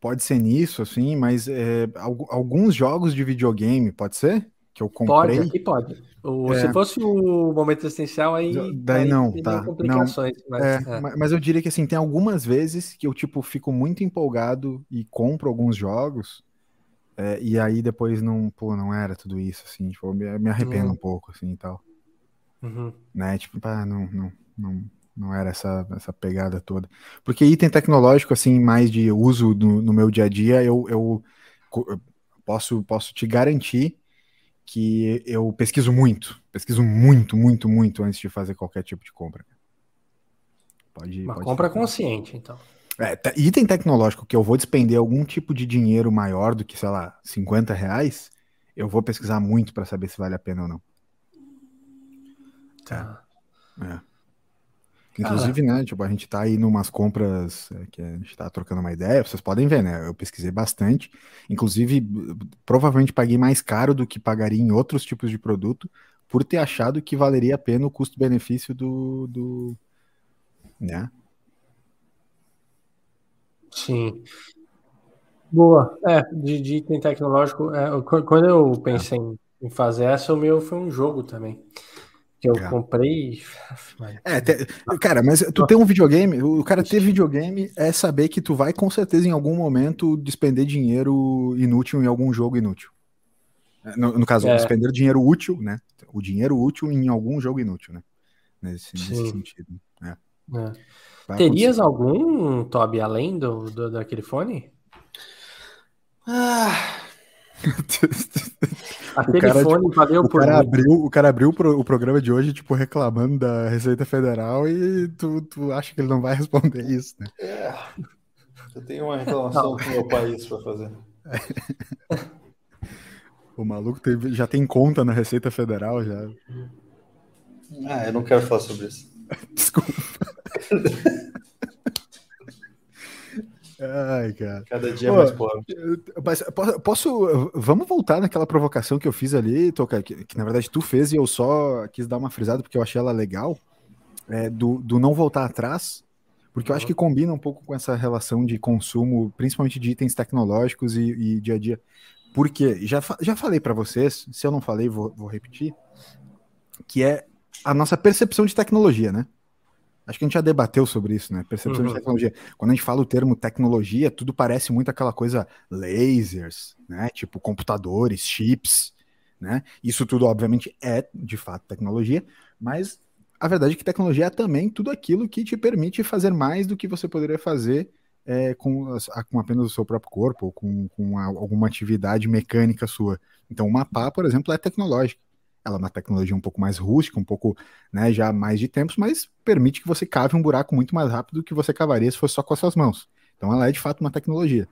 pode ser nisso, assim, mas é, alguns jogos de videogame, pode ser? Que eu comprei. Pode, aqui pode. O, é. Se fosse o momento essencial, aí. Daí não, tá. Complicações, não, mas, é, é. mas eu diria que assim, tem algumas vezes que eu tipo, fico muito empolgado e compro alguns jogos. É, e aí depois não, pô, não era tudo isso, assim, tipo, me, me arrependo uhum. um pouco, assim e tal. Uhum. Né? Tipo, pá, não, não, não, não era essa, essa pegada toda. Porque item tecnológico, assim, mais de uso no, no meu dia a dia, eu, eu, eu posso, posso te garantir que eu pesquiso muito, pesquiso muito, muito, muito antes de fazer qualquer tipo de compra. Pode, Uma pode compra ficar. consciente, então. É, item tecnológico que eu vou despender algum tipo de dinheiro maior do que, sei lá, 50 reais, eu vou pesquisar muito para saber se vale a pena ou não. Tá. É. é. Inclusive, né, tipo, a gente tá aí numas compras é, que a gente tá trocando uma ideia, vocês podem ver, né, eu pesquisei bastante, inclusive, provavelmente paguei mais caro do que pagaria em outros tipos de produto, por ter achado que valeria a pena o custo-benefício do, do, né? Sim. Boa. É, de, de item tecnológico, é, quando eu pensei em fazer essa, o meu foi um jogo também que eu é. comprei. É, te, cara, mas tu tem um videogame, o cara ter videogame é saber que tu vai com certeza em algum momento despender dinheiro inútil em algum jogo inútil. É, no, no caso, é. despender dinheiro útil, né? O dinheiro útil em algum jogo inútil, né? Nesse, nesse sentido. É. É. Terias algum, Toby, além do, do, daquele fone? Ah, Aquele cara, fone tipo, valeu o por cara abriu O cara abriu pro, o programa de hoje, tipo, reclamando da Receita Federal e tu, tu acha que ele não vai responder isso, né? É. Eu tenho uma reclamação com o meu país para fazer. O maluco tem, já tem conta na Receita Federal já. Ah, eu não quero falar sobre isso. Desculpa. Ai, cara. Cada dia Pô, mais pobre. Mas posso. Vamos voltar naquela provocação que eu fiz ali, Toca, que, que, na verdade tu fez e eu só quis dar uma frisada porque eu achei ela legal. É, do, do não voltar atrás, porque eu acho que combina um pouco com essa relação de consumo, principalmente de itens tecnológicos e, e dia a dia. Porque já, já falei para vocês, se eu não falei, vou, vou repetir, que é a nossa percepção de tecnologia, né? Acho que a gente já debateu sobre isso, né? Percepção uhum. de tecnologia. Quando a gente fala o termo tecnologia, tudo parece muito aquela coisa lasers, né? Tipo computadores, chips, né? Isso tudo, obviamente, é de fato tecnologia, mas a verdade é que tecnologia é também tudo aquilo que te permite fazer mais do que você poderia fazer é, com, com, apenas o seu próprio corpo ou com, com a, alguma atividade mecânica sua. Então, uma pá, por exemplo, é tecnológica ela é uma tecnologia um pouco mais rústica, um pouco, né, já mais de tempos, mas permite que você cave um buraco muito mais rápido do que você cavaria se fosse só com as suas mãos. Então ela é de fato uma tecnologia.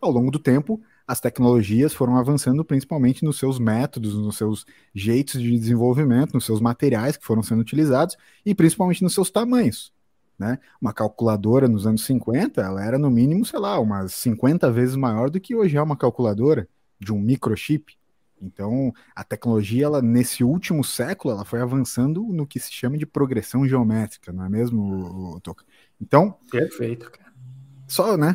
Ao longo do tempo, as tecnologias foram avançando principalmente nos seus métodos, nos seus jeitos de desenvolvimento, nos seus materiais que foram sendo utilizados e principalmente nos seus tamanhos. Né? Uma calculadora nos anos 50, ela era no mínimo, sei lá, umas 50 vezes maior do que hoje é uma calculadora de um microchip. Então, a tecnologia, ela, nesse último século, ela foi avançando no que se chama de progressão geométrica, não é mesmo, Toca? Então. Perfeito, cara. Só, né?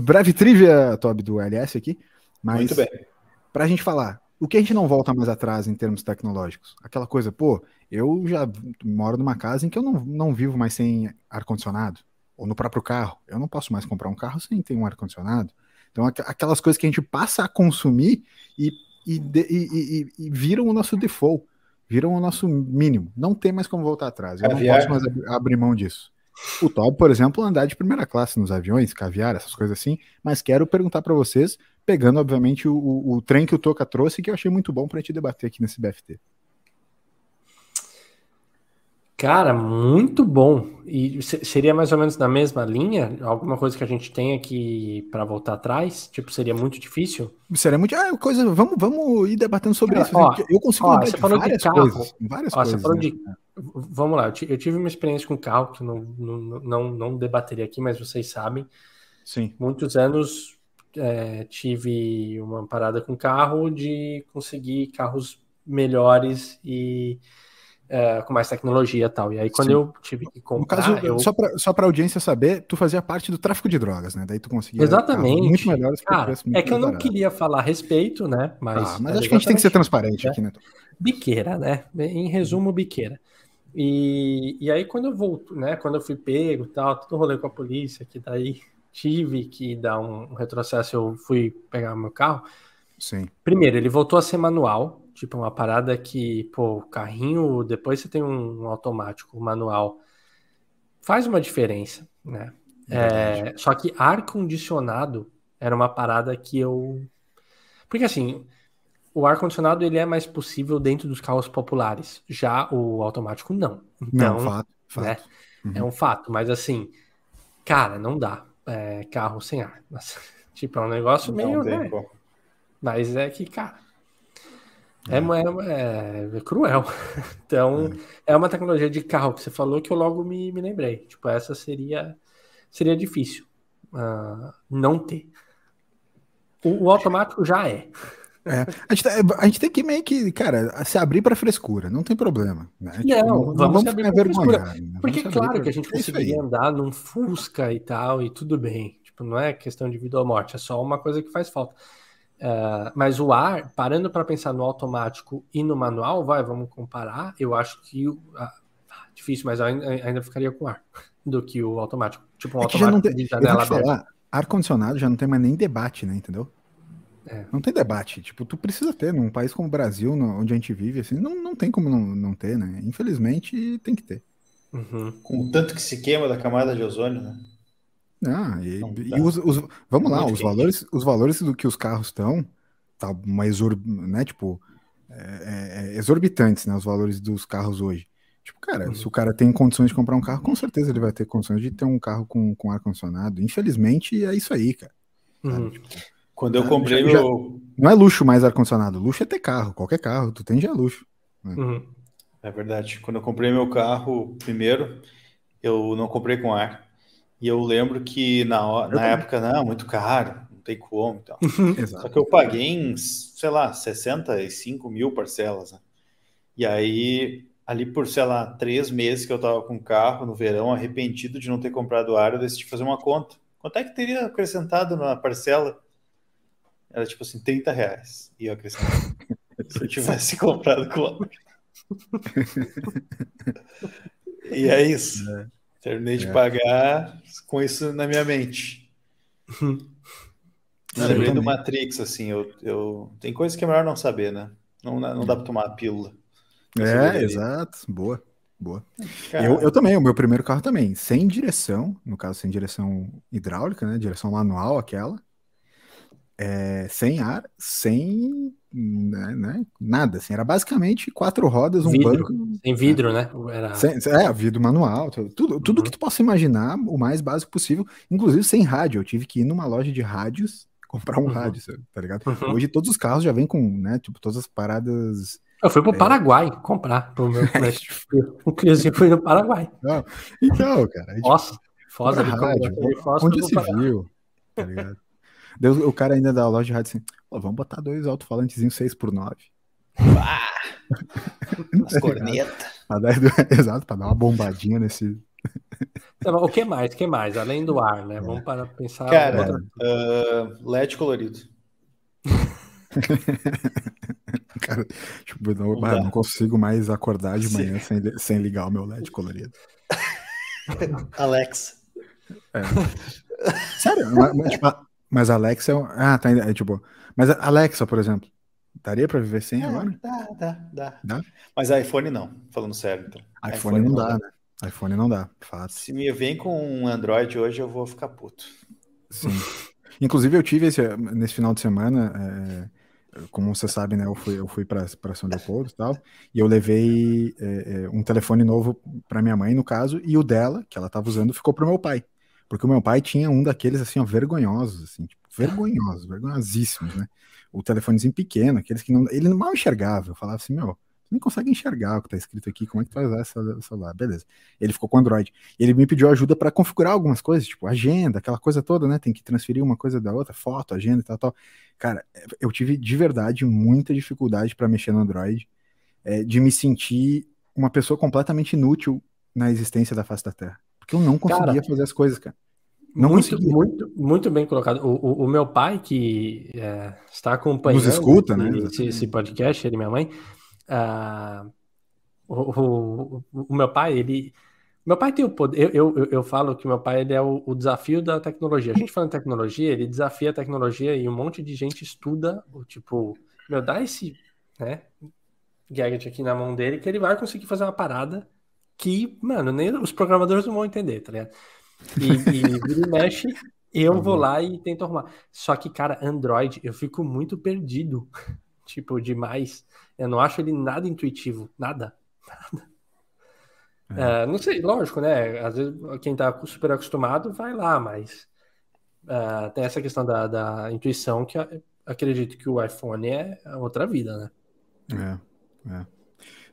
Breve trivia, Toby, do LS aqui. Mas, Muito bem. Para a gente falar, o que a gente não volta mais atrás em termos tecnológicos? Aquela coisa, pô, eu já moro numa casa em que eu não, não vivo mais sem ar-condicionado. Ou no próprio carro. Eu não posso mais comprar um carro sem ter um ar-condicionado. Então, aquelas coisas que a gente passa a consumir e e, de, e, e, e, viram o nosso default, viram o nosso mínimo. Não tem mais como voltar atrás. Eu caviar. não posso mais abrir mão disso. O Tob, por exemplo, andar de primeira classe nos aviões, caviar, essas coisas assim. Mas quero perguntar para vocês, pegando, obviamente, o, o, o, trem que o Toca trouxe, que eu achei muito bom para a gente debater aqui nesse BFT. Cara, muito bom. E seria mais ou menos na mesma linha? Alguma coisa que a gente tem aqui para voltar atrás? Tipo, seria muito difícil? Seria muito. Ah, coisa. Vamos, vamos ir debatendo sobre isso. Ó, eu consigo ó, você falou de carro. Coisas, várias ó, coisas. Você falou né? de... Vamos lá, eu tive uma experiência com carro que não, não, não, não debateria aqui, mas vocês sabem. Sim. Muitos anos é, tive uma parada com carro de conseguir carros melhores e é, com mais tecnologia e tal. E aí, quando Sim. eu tive que comprar. No caso, eu... só para só a audiência saber, tu fazia parte do tráfico de drogas, né? Daí tu conseguia. Exatamente. Muito melhores que ah, É que eu não barato. queria falar a respeito, né? Mas, ah, mas acho que a gente tem que ser transparente é. aqui, né? Biqueira, né? Em resumo, biqueira. E, e aí, quando eu volto, né? Quando eu fui pego e tal, todo rolê com a polícia, que daí tive que dar um retrocesso, eu fui pegar meu carro. Sim. Primeiro, ele voltou a ser manual, Tipo, uma parada que, pô, o carrinho, depois você tem um automático, um manual. Faz uma diferença, né? É, só que ar-condicionado era uma parada que eu. Porque assim, o ar-condicionado ele é mais possível dentro dos carros populares. Já o automático não. Então, não, fato, fato. Né? Uhum. É um fato, mas assim, cara, não dá. É, carro sem ar. tipo, é um negócio não meio. Né? Mas é que, cara, é, é, é, é cruel. Então, é. é. uma tecnologia de carro que você falou que eu logo me, me lembrei. Tipo, essa seria seria difícil uh, não ter. O, o, automático já é. É, a, gente, tá, a gente tem que meio que, cara, se abrir para frescura, não tem problema. Né? Tipo, não, não, vamos, vamos abrir vergonha. Né? Porque, claro, que a gente é conseguiria andar num Fusca e tal, e tudo bem. Tipo, não é questão de vida ou morte, é só uma coisa que faz falta. Uh, mas o ar, parando para pensar no automático e no manual, vai, vamos comparar. Eu acho que uh, difícil, mas ainda, ainda ficaria com ar do que o automático. Tipo um é automático tem, de janela aberta. Ar condicionado já não tem mais nem debate, né? Entendeu? É. Não tem debate. Tipo, tu precisa ter num país como o Brasil, no, onde a gente vive, assim, não, não tem como não, não ter, né? Infelizmente tem que ter. Uhum. Com o tanto que se queima da camada de ozônio, né? Ah, e, e os, os, vamos lá, os valores, os valores do que os carros estão, tá uma exor... né, tipo, é, é, exorbitantes, né, os valores dos carros hoje. Tipo, cara, uhum. se o cara tem condições de comprar um carro, com certeza ele vai ter condições de ter um carro com, com ar-condicionado. Infelizmente, é isso aí, cara. Uhum. Tipo, Quando eu comprei já, meu. Não é luxo mais ar-condicionado. Luxo é ter carro. Qualquer carro, tu tem já é luxo. Né? Uhum. É verdade. Quando eu comprei meu carro primeiro, eu não comprei com ar. E eu lembro que na, na época, não, muito caro, não tem como. Então. Só que eu paguei em, sei lá, 65 mil parcelas. Né? E aí ali por, sei lá, três meses que eu tava com o carro no verão, arrependido de não ter comprado ar, eu decidi fazer uma conta. Quanto é que teria acrescentado na parcela? Era tipo assim, 30 reais. E eu acrescentei. Se eu tivesse comprado com E é isso. É. Terminei de é. pagar com isso na minha mente. lembrei do Matrix, assim, eu, eu... tem coisa que é melhor não saber, né? Não, não dá para tomar a pílula. É, exato. Boa. Boa. Eu, eu também, o meu primeiro carro também, sem direção, no caso, sem direção hidráulica, né? Direção manual, aquela. É, sem ar, sem né, né, nada, assim, era basicamente quatro rodas, um vidro, banco. Sem vidro, né? Era... Sem, é, vidro manual, tudo, tudo uhum. que tu possa imaginar, o mais básico possível, inclusive sem rádio. Eu tive que ir numa loja de rádios comprar um uhum. rádio, tá ligado? Uhum. Hoje todos os carros já vêm com, né, tipo, todas as paradas eu fui pro é. Paraguai comprar pro meu O Cliozinho foi no Paraguai. Não. Então, cara. Tipo, Nossa, foda de rádio. Onde se viu? Tá ligado? Deus, o cara ainda da loja de rádio assim, vamos botar dois alto-falantezinhos 6 por 9 ah, As cornetas. Exato, pra dar uma bombadinha nesse. Então, o que mais? O que mais? Além do ar, né? Vamos para pensar. Cara, uh, LED colorido. Cara, tipo, não, não, não, consigo mais acordar de manhã sem, sem ligar o meu LED colorido. Alex. É. Sério, mas, tipo, mas Alexa é um... Ah, tá. É, tipo, mas Alexa, por exemplo, daria para viver sem é, agora? Dá, dá, dá, dá. Mas iPhone não, falando sério. Então. iPhone, iPhone não, dá, dá, né? iPhone não dá, fato. Se me vem com um Android hoje, eu vou ficar puto. Sim. Inclusive, eu tive esse, nesse final de semana. É como você sabe, né, eu fui, eu fui para São Leopoldo e tal, e eu levei é, é um telefone novo para minha mãe, no caso, e o dela, que ela estava usando, ficou para o meu pai. Porque o meu pai tinha um daqueles, assim, ó, vergonhosos, assim, tipo, vergonhosos, vergonhosíssimos, né? O telefonezinho pequeno, aqueles que não. Ele mal enxergava. Eu falava assim, meu, nem consegue enxergar o que está escrito aqui, como é que tu vai usar esse celular? Beleza. Ele ficou com Android. Ele me pediu ajuda para configurar algumas coisas, tipo agenda, aquela coisa toda, né? Tem que transferir uma coisa da outra, foto, agenda e tal, tal. Cara, eu tive de verdade muita dificuldade para mexer no Android, é, de me sentir uma pessoa completamente inútil na existência da face da Terra. Porque eu não conseguia cara, fazer as coisas, cara. Não muito, conseguia. muito, muito bem colocado. O, o, o meu pai, que é, está acompanhando Nos escuta, né? esse, esse podcast, ele e minha mãe, Uh, o, o, meu pai, ele. Meu pai tem o poder. Eu, eu, eu falo que meu pai ele é o, desafio da tecnologia. A gente falando em tecnologia, ele desafia a tecnologia e um monte de gente estuda, o tipo, meu, dá esse né, gadget aqui na mão dele que ele vai conseguir fazer uma parada que, mano, nem os programadores não vão entender, tá ligado? E, e mexe, eu vou lá e tento arrumar. Só que, cara, Android, eu fico muito perdido, tipo, demais. Eu não acho ele nada intuitivo, nada. Nada. É. É, não sei, lógico, né? Às vezes quem tá super acostumado vai lá, mas uh, tem essa questão da, da intuição que acredito que o iPhone é outra vida, né? É, é.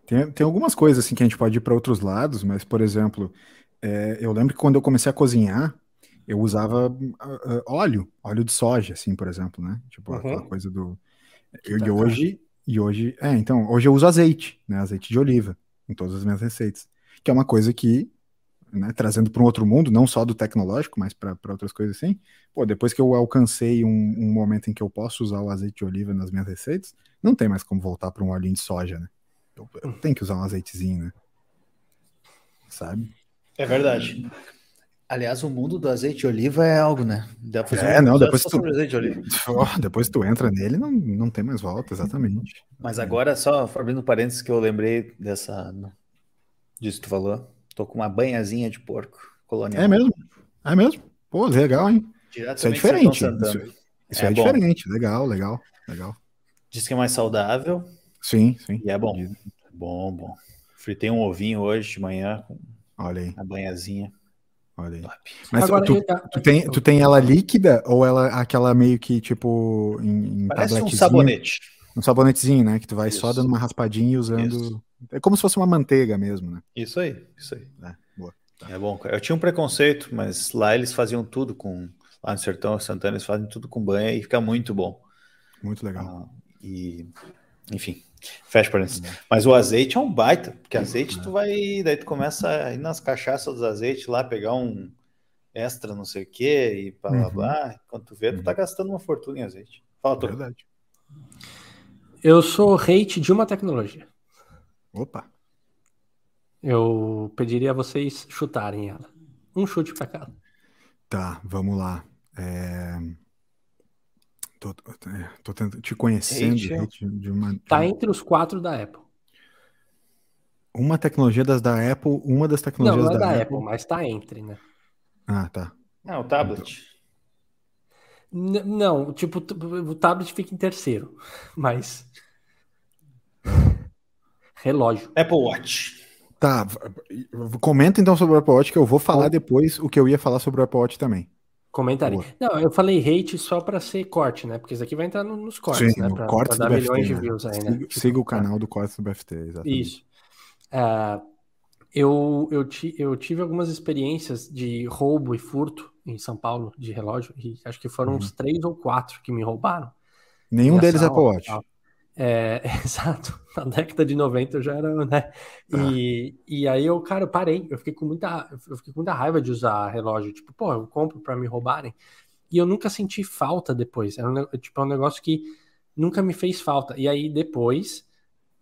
Tem, tem algumas coisas assim que a gente pode ir para outros lados, mas, por exemplo, é, eu lembro que quando eu comecei a cozinhar, eu usava uh, óleo, óleo de soja, assim, por exemplo, né? Tipo, uhum. aquela coisa do. Eu, tá, hoje, e hoje, é, então, hoje eu uso azeite, né? Azeite de oliva em todas as minhas receitas. Que é uma coisa que, né, trazendo para um outro mundo, não só do tecnológico, mas para outras coisas assim. Pô, depois que eu alcancei um, um, momento em que eu posso usar o azeite de oliva nas minhas receitas, não tem mais como voltar para um olhinho de soja, né? Eu, eu tenho que usar um azeitezinho, né? Sabe? É verdade. Aliás, o mundo do azeite de oliva é algo, né? é, um não, depois tu, de oliva. Oh, depois tu entra nele, não, não tem mais volta, exatamente. Mas agora, só abrindo parênteses que eu lembrei dessa disso que tu falou, tô com uma banhazinha de porco colonial. É mesmo? É mesmo? Pô, legal, hein? Isso é diferente. Isso, isso é, é diferente, legal, legal, legal. Diz que é mais saudável. Sim, sim. E é bom. Bom, bom. Fritei um ovinho hoje de manhã com Olha aí. a banhazinha. Olha aí. Top. Mas Agora, tu, eu- tu tem, tu tem ela líquida ou ela aquela meio que tipo em, em Parece um sabonete. Um sabonetezinho, né? Que tu vai só Isso. dando uma raspadinha e usando. Isso. É como se fosse uma manteiga mesmo, né? Isso aí, isso aí. É, boa. É bom. Eu tinha um preconceito, mas lá eles faziam tudo com. Lá no Sertão Santana eles fazem tudo com banha e fica muito bom. Muito legal. Ah, e, enfim, fecha parênteses. Mas o azeite é um baita, porque azeite tu vai. Daí tu começa a ir nas cachaças dos azeites lá, pegar um extra não sei o que e blá blá Uhum. blá. Quando tu vê, tu tá gastando uma fortuna em azeite. Fala, tu. Verdade. Eu sou hate de uma tecnologia. Opa. Eu pediria a vocês chutarem ela. Um chute pra cada. Tá, vamos lá. É... Tô, tô, tô tentando- te conhecendo Hate. hate de uma, de Tá entre os quatro da Apple. uma tecnologia das da Apple, uma das Não, tecnologias não é da, da Apple. Apple, mas tá entre, né? Ah, tá. Ah, o tablet. N- não, tipo, o tablet fica em terceiro. Mas. Relógio. Apple Watch. Tá, comenta então sobre o Apple Watch que eu vou falar depois o que eu ia falar sobre o Apple Watch também. Comentário. Boa. Não, eu falei hate só pra ser corte, né? Porque isso aqui vai entrar no- nos cortes, né? no Pra, Cortes pra dar BFT, milhões de né? views aí, né? Siga, Tipo, siga o tá. canal do Cortes do BFT, exatamente. Isso. Ah, eu, eu, ti- eu tive algumas experiências de roubo e furto em São Paulo de relógio, e acho que foram Uhum. uns três ou quatro que me roubaram. Nenhum deles é Watch. É, exato. Na década de 90 eu já era, né? E, e aí eu, cara, eu parei. Eu fiquei com muita, eu fiquei com muita raiva de usar relógio. Tipo, pô, eu compro pra me roubarem. E eu nunca senti falta depois. Era um, ne- tipo, é um negócio que nunca me fez falta. E aí depois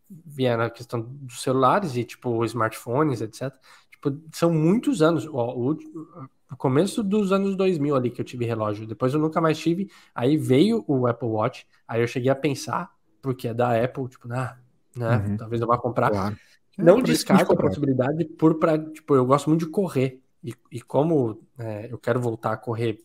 vieram a questão dos celulares e, tipo, smartphones, etc. Tipo, são muitos anos. O, último- o começo dos anos 2000 ali que eu tive relógio. Depois eu nunca mais tive. Aí veio o Apple Watch. Aí eu cheguei a pensar, porque é da Apple, tipo, ah, né? Uhum. Talvez eu vá comprar. Claro. É, Não por isso que a gente descarto a possibilidade por pra, tipo, eu gosto muito de correr. E, e como é, eu quero voltar a correr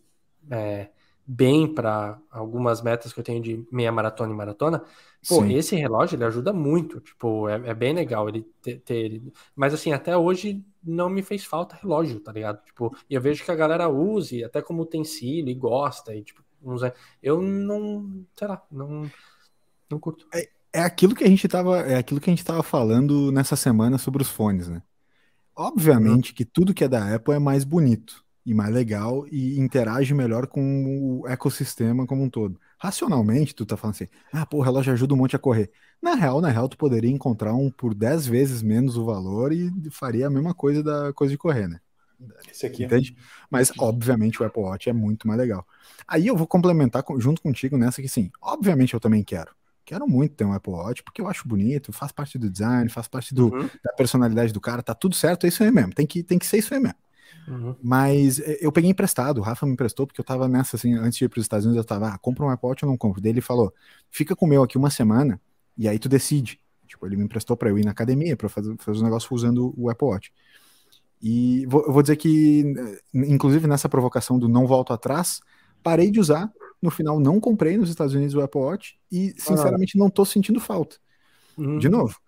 é, bem para algumas metas que eu tenho de meia maratona e maratona, pô, Sim. esse relógio ele ajuda muito. Tipo, é, é bem legal ele ter, ter ele. Mas assim, até hoje não me fez falta relógio, tá ligado? Tipo, e eu vejo que a galera use até como utensílio e gosta. E, tipo, não sei, eu não, sei lá, não, não curto. É aquilo que a gente tava, é aquilo que a gente tava falando nessa semana sobre os fones, né? Obviamente que tudo que é da Apple é mais bonito e mais legal e interage melhor com o ecossistema como um todo. Racionalmente, tu tá falando assim, ah, pô, o relógio ajuda um monte a correr. Na real, na real, tu poderia encontrar um por 10 vezes menos o valor e faria a mesma coisa da coisa de correr, né? Esse aqui. Entende? Mas, obviamente, o Apple Watch é muito mais legal. Aí eu vou complementar com- junto contigo nessa que, sim, obviamente eu também quero. Quero muito ter um Apple Watch, porque eu acho bonito, faz parte do design, faz parte do, Uhum, da personalidade do cara, tá tudo certo, é isso aí mesmo. Tem que, tem que ser isso aí mesmo. uhum. Mas eh, eu peguei emprestado, o Rafa me emprestou, porque eu tava nessa, assim, antes de ir para os Estados Unidos, eu tava, ah, compra um Apple Watch ou não compro? Daí ele falou, fica com o meu aqui uma semana, e aí tu decide. Tipo, ele me emprestou para eu ir na academia, para fazer, fazer os negócios usando o Apple Watch. E vou, eu vou dizer que, eh, inclusive nessa provocação do não volto atrás, parei de usar, no final não comprei nos Estados Unidos o Apple Watch, e sinceramente não tô sentindo falta. Uhum. De novo,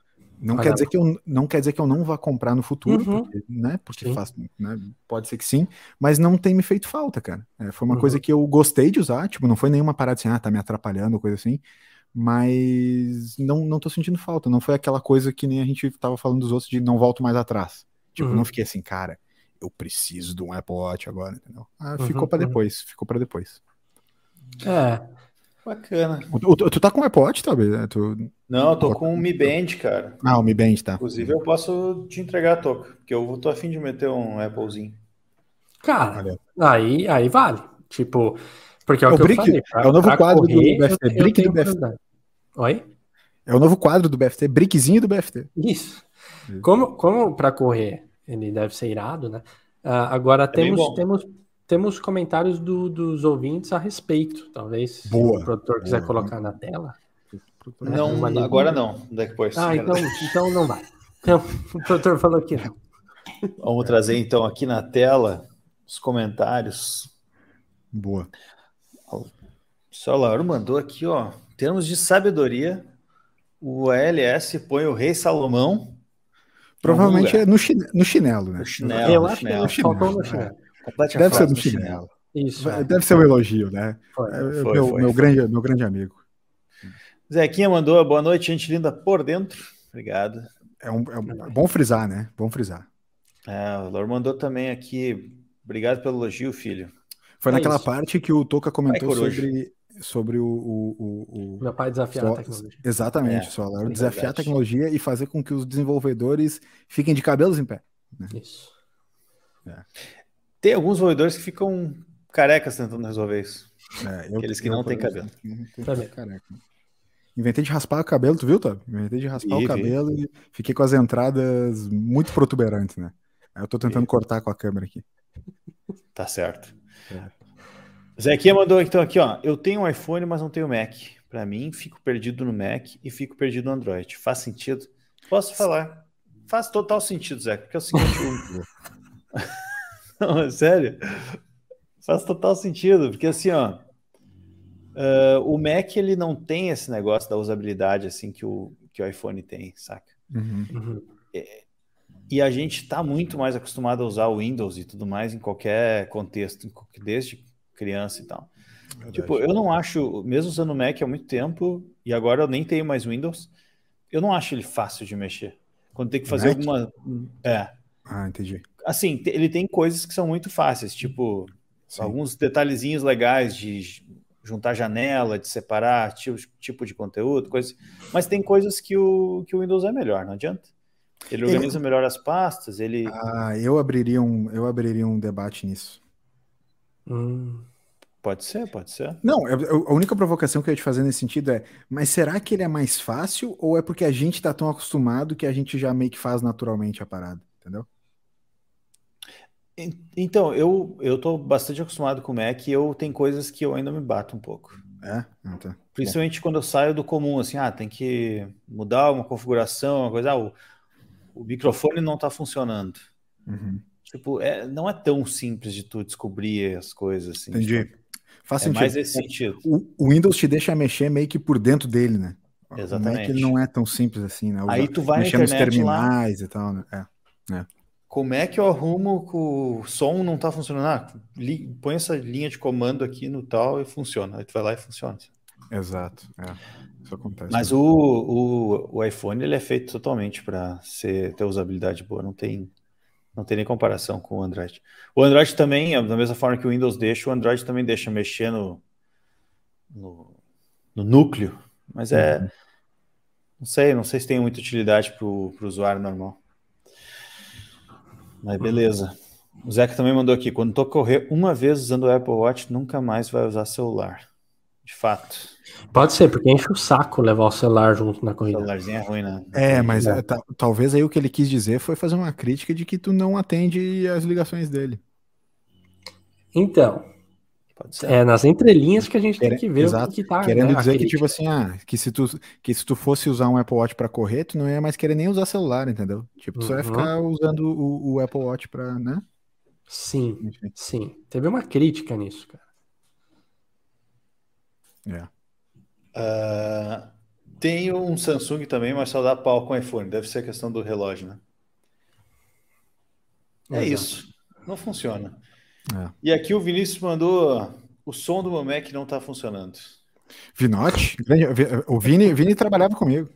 não Olha, quer dizer que eu não quer dizer que eu não vá comprar no futuro, Uhum. porque, né? Porque faz, né, pode ser que sim, mas não tem me feito falta, cara. É, foi uma Uhum. coisa que eu gostei de usar, tipo, não foi nenhuma parada assim, ah, tá me atrapalhando, coisa assim, mas não, não tô sentindo falta. Não foi aquela coisa que nem a gente tava falando dos outros de não volto mais atrás. Tipo, Uhum. não fiquei assim, cara, eu preciso de um Apple Watch agora, entendeu? Ah, Uhum, ficou pra uhum. depois, ficou pra depois. É, Bacana. O- o- tu tá com o Apple Watch, tá? Bê? Tu... Não, eu tô com um Mi Band, cara. Ah, o Mi Band, tá. Inclusive, eu posso te entregar a toca, porque eu tô afim de meter um Applezinho. cara, aí, aí vale. Tipo, porque é o, É o que Brick, eu falei. pra- é o novo quadro do correr, BFT, eu- eu Brick tenho do BFT. Oi? É o novo quadro do BFT, brickzinho do BFT. Isso. Isso. Como, como para correr ele deve ser irado, né? Ah, agora bem temos, temos, temos comentários do- dos ouvintes a respeito. Talvez se Boa, o produtor quiser boa. colocar na tela. É, Não, linha. agora não. Depois. Ah, então, então não vai. Então, o produtor falou que não. Vamos trazer então aqui na tela os comentários. Boa. O seu Lauro mandou aqui, ó. Em termos de sabedoria, o ALS põe o Rei Salomão. Provavelmente é no, chinelo, no chinelo, né? No chinelo, Eu no acho que chinelo. faltou no chinelo. Complete a Deve ser no chinelo. Isso. é. Deve ser um elogio, né? Foi. É, Foi, meu, foi, meu foi. Grande, meu grande amigo. Zequinha mandou boa noite, gente linda por dentro. Obrigado. É, um, é um- é bom frisar, né? Bom frisar. É, o Lor mandou também aqui. Obrigado pelo elogio, filho. Foi É naquela isso. parte que o Toca comentou Vai, sobre, sobre o, o, o- o- Meu pai desafiar só- a tecnologia. Exatamente, É, só é desafiar a tecnologia e fazer com que os desenvolvedores fiquem de cabelos em pé. Isso. Tem alguns roedores que ficam carecas tentando resolver isso. É, eu- Aqueles que eu, não têm cabelo. Também. careca. Inventei de raspar o cabelo, tu viu, Tob? Inventei de raspar Vi, o vi. cabelo e fiquei com as entradas muito protuberantes, né? Aí eu tô tentando Vi. cortar com a câmera aqui. Tá certo. É. Zequinha mandou então aqui, ó. Eu tenho um iPhone, mas não tenho Mac. Pra mim, fico perdido no Mac e fico perdido no Android. Faz sentido? Posso falar? Faz total sentido, Zé, porque é o seguinte. não, é sério. Faz total sentido, porque assim, ó. ah, o Mac ele não tem esse negócio da usabilidade assim que o, que o iPhone tem, saca? Uhum. Uhum. E a gente está muito mais acostumado a usar o Windows e tudo mais em qualquer contexto, desde criança e tal. Tipo, eu não acho, mesmo usando o Mac há muito tempo, e agora eu nem tenho mais Windows, eu não acho ele fácil de mexer. Quando tem que fazer Mac? alguma. É. Ah, entendi. Assim, ele tem coisas que são muito fáceis, tipo, Sim. alguns detalhezinhos legais de juntar janela, de separar tipo, tipo de conteúdo, coisas. Mas tem coisas que o, que o Windows é melhor, não adianta. Ele Ele- organiza melhor as pastas, ele. Ah, eu abriria um, eu abriria um debate nisso. Hum. Pode ser, pode ser. Não, a única provocação que eu ia te fazer nesse sentido é, mas será que ele é mais fácil ou é porque a gente tá tão acostumado que a gente já meio que faz naturalmente a parada, entendeu? En- Então, eu, eu tô bastante acostumado com o Mac e eu tenho coisas que eu ainda me bato um pouco. É? Tá. Principalmente quando eu saio do comum, assim, ah, tem que mudar uma configuração, uma coisa, ah, o, o microfone não tá funcionando. Uhum. Tipo, é, não é tão simples de tu descobrir as coisas, assim. Entendi. tipo, Faz é sentido. mais esse sentido. O, o Windows te deixa mexer meio que por dentro dele, né? O Exatamente. Mac ele não é tão simples assim, né? Aí tu vai na mexer nos internet lá, terminais e tal, né? É. como é que eu arrumo que o som não tá funcionando? Ah, li- põe essa linha de comando aqui no tal e funciona. Aí tu vai lá e funciona. Exato. É. Isso acontece. Mas o, o, o iPhone ele é feito totalmente para ter usabilidade boa, não tem não tem nem comparação com o Android. O Android também, da mesma forma que o Windows deixa, o Android também deixa mexer no, no, no núcleo, mas é Uhum. não sei, não sei se tem muita utilidade para o usuário normal. Mas beleza. O Zeca também mandou aqui, quando tu correr uma vez usando o Apple Watch, nunca mais vai usar celular. De fato. Pode ser, porque enche o saco levar o celular junto na O corrida. celularzinho é ruim, né? É, mas É. ta- talvez aí o que ele quis dizer foi fazer uma crítica de que tu não atende as ligações dele. Então. É nas entrelinhas que a gente tem que ver exato. o que tá. Querendo né, dizer que, tipo assim, ah, que se tu, que se tu fosse usar um Apple Watch pra correr, tu não ia mais querer nem usar celular, entendeu? Tipo, tu só ia Uhum. ficar usando o, o Apple Watch pra, né? Sim, Enfim. sim. Teve uma crítica nisso, cara. É. Ah, tem um Samsung também, mas só dá pau com o iPhone. Deve ser a questão do relógio, né? É Exato. isso. Não funciona. É. E aqui o Vinícius mandou o som do meu Mac não tá funcionando. Vinote, o Vini, Vini trabalhava comigo.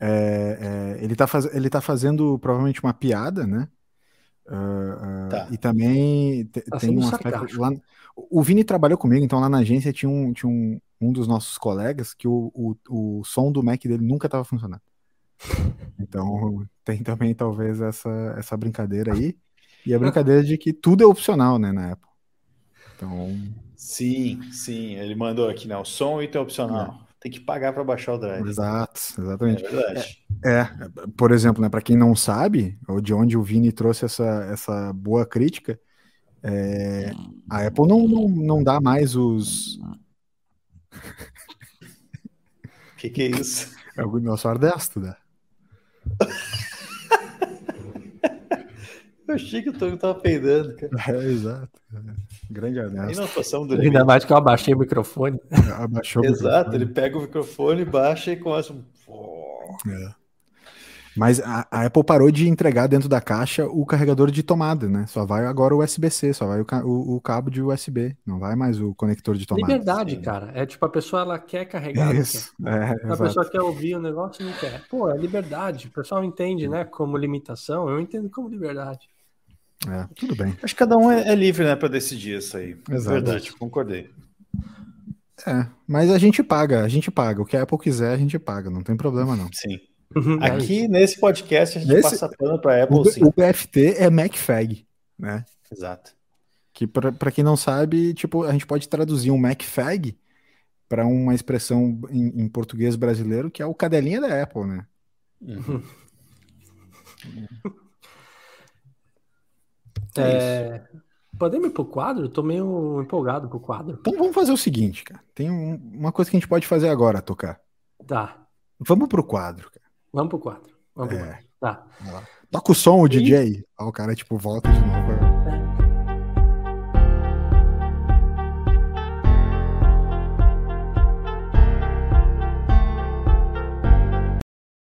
É, é, ele, tá faz, ele tá fazendo provavelmente uma piada, né? Ah, ah, Tá. E também Tá tem um aspecto lá. O Vini trabalhou comigo, então lá na agência tinha um, tinha um, um dos nossos colegas que o, o, o som do Mac dele nunca estava funcionando. Então tem também talvez essa, essa brincadeira aí. E a brincadeira de que tudo é opcional, né, na Apple. Então, Sim, sim. Ele mandou aqui, né? O som item opcional. Tem que pagar para baixar o drive. exato, É exatamente. verdade. É, por exemplo, né, para quem não sabe, ou de onde o Vini trouxe essa, essa boa crítica, é, a Apple não, não, não dá mais os. O que, que é isso? É o nosso ardesto, né? Eu achei que o Togo tava peidando, cara. É, exato. Grande do Ainda mais que eu abaixei o microfone. Abaixou o Exato, microfone. ele pega o microfone, baixa e começa. um- É. Mas a, a Apple parou de entregar dentro da caixa o carregador de tomada, né? Só vai agora o USB-C, só vai o, o- o cabo de USB, não vai mais o conector de tomada. Liberdade, sim. cara. É tipo, a pessoa ela quer carregar. Isso, é, quer. A exato. pessoa quer ouvir o negócio e não quer. Pô, é liberdade. O pessoal entende, né? Como limitação. Eu entendo como liberdade. É, tudo bem. Acho que cada um é, é livre, né, para decidir isso aí. Exato. Verdade, concordei. É, mas a gente paga, a gente paga. O que a Apple quiser, a gente paga, não tem problema não. Sim. É isso. Aqui nesse podcast a gente Nesse- passa pano para O, Apple, sim. o BFT é MacFag, né? Exato. Que pra pra quem não sabe, tipo, a gente pode traduzir um MacFag para uma expressão em, em português brasileiro que é o cadelinha da Apple, né? Uhum. É, Podemos ir pro quadro? Tô meio empolgado pro quadro. Então vamos fazer o seguinte, cara. Tem um- uma coisa que a gente pode fazer agora, tocar. Tá. Vamos pro quadro, cara. Vamos pro quadro. Vamos pro É. quadro. Tá. Toca o som, o DJ. Aí o cara, tipo, volta de novo.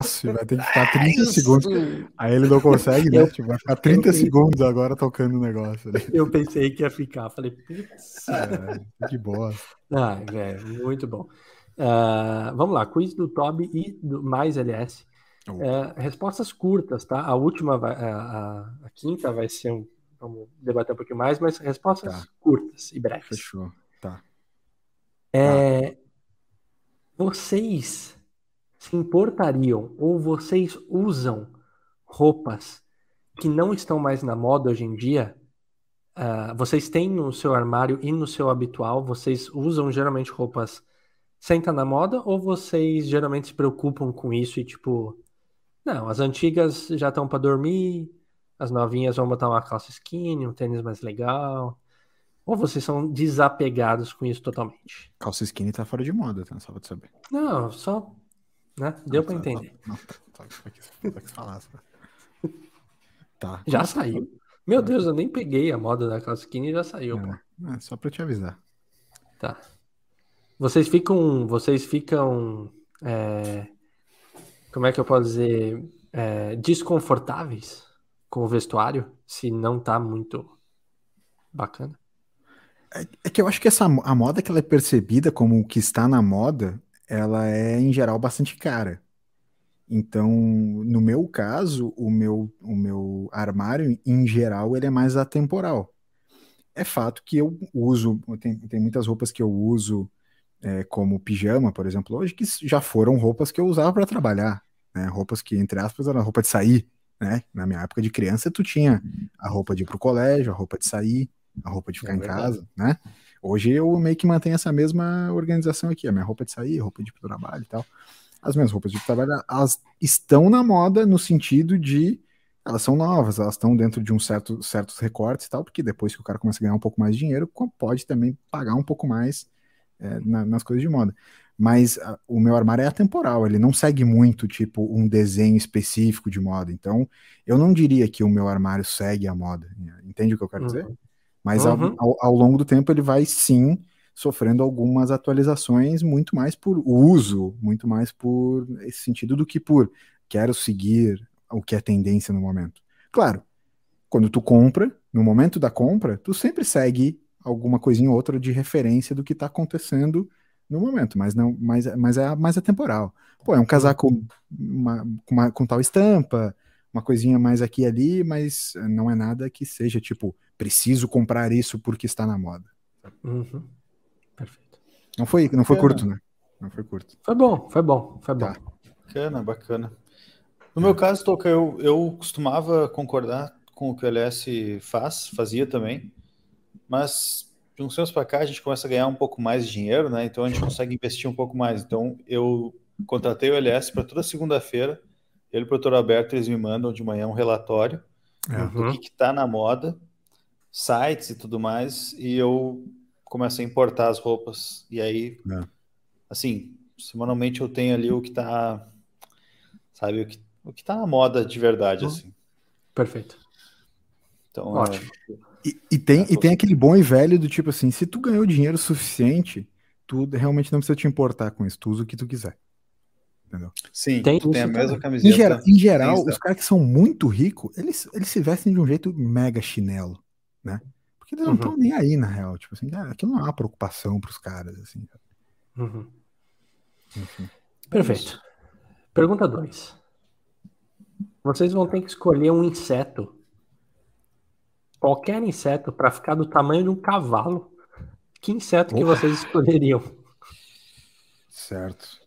Nossa, vai ter que ficar 30 segundos. Aí ele não consegue, né? Eu- Tipo, vai ficar 30 eu- segundos agora tocando o negócio ali. Eu pensei que ia ficar. Falei, putz. É, que boa. Ah, velho, muito bom. Ah, vamos lá, quiz do Toby e do mais LS. Oh. É, respostas curtas, tá? A última, vai, a, a- quinta vai ser um. Vamos debater um pouquinho mais, mas respostas Tá. curtas e breves. Fechou. Tá. É, vocês se importariam ou vocês usam roupas que não estão mais na moda hoje em dia? Ah, vocês têm no seu armário e no seu habitual, vocês usam geralmente roupas sem estar na moda ou vocês geralmente se preocupam com isso e tipo, não, as antigas já estão para dormir, as novinhas vão botar uma calça skinny, um tênis mais legal? Ou vocês são desapegados com isso totalmente? Calça skinny tá fora de moda, tá? Só pra te saber. Não, só. Né? Deu tá- entender. Não, tá, tá, tá. Já saiu. Meu Deus, eu nem peguei a moda da skinny e já saiu. É, é, só pra te avisar. Tá. Vocês ficam. Vocês ficam. é, como é que eu posso dizer? É, desconfortáveis com o vestuário se não tá muito bacana? É que eu acho que essa a moda que ela é percebida como o que está na moda, ela é em geral bastante cara. Então, no meu caso, o meu, o meu armário, em geral, ele é mais atemporal. É fato que eu uso, tem, tem muitas roupas que eu uso, é, como pijama, por exemplo, hoje, que já foram roupas que eu usava para trabalhar, né? Roupas que, entre aspas, eram roupa de sair, né? Na minha época de criança, tu tinha a roupa de ir pro colégio, a roupa de sair, a roupa de ficar É em casa, né? Hoje eu meio que mantenho essa mesma organização aqui, a minha roupa de sair, roupa de trabalho e tal. As minhas roupas de trabalho, elas estão na moda no sentido de elas são novas, elas estão dentro de um certo certos recortes e tal, porque depois que o cara começa a ganhar um pouco mais de dinheiro, pode também pagar um pouco mais é, na- nas coisas de moda. Mas a- o meu armário é atemporal, ele não segue muito, tipo, um desenho específico de moda. Então, eu não diria que o meu armário segue a moda. Entende o que eu quero dizer? Mas ao, Uhum. ao, ao longo do tempo ele vai sim sofrendo algumas atualizações, muito mais por uso, muito mais por esse sentido do que por quero seguir o que é tendência no momento. Claro, quando tu compra, no momento da compra, tu sempre segue alguma coisinha ou outra de referência do que está acontecendo no momento, mas não, mas, mas é mais atemporal. Pô, é um casaco uma- com, uma- com tal estampa, uma coisinha mais aqui e ali, mas não é nada que seja tipo, preciso comprar isso porque está na moda. Uhum. Perfeito. Não foi, não foi É. curto, né? Não foi curto. Foi bom, foi bom, foi bom. Tá. Bacana, bacana. No meu caso, Toca, eu, eu costumava concordar com o que o LS faz, fazia também, mas de uns tempos para cá a gente começa a ganhar um pouco mais de dinheiro, né? Então a gente consegue investir um pouco mais. Então eu contratei o LS para toda segunda-feira, ele e o Doutor Alberto, eles me mandam de manhã um relatório É. do Uhum. que está na moda, sites e tudo mais, e eu começo a importar as roupas. E aí, É. assim, semanalmente eu tenho ali o que tá, sabe, o que, o que tá na moda de verdade, Uhum. assim. Perfeito. Então, Ótimo. É... E, e, tem, é, e tem aquele bom e velho do tipo assim, se tu ganhou dinheiro suficiente, tu realmente não precisa te importar com isso, tu usa o que tu quiser. Entendeu? Sim, tem, tem a mesma camiseta. Em geral, em geral os caras que são muito ricos, eles, eles se vestem de um jeito mega chinelo, né? Porque eles não estão uhum. nem aí, na real. Tipo assim, aquilo não é uma preocupação pros caras, assim. Uhum. Enfim. Perfeito. Pergunta 2. Vocês vão ter que escolher um inseto. Qualquer inseto para ficar do tamanho de um cavalo. Que inseto Opa. que vocês escolheriam? Certo.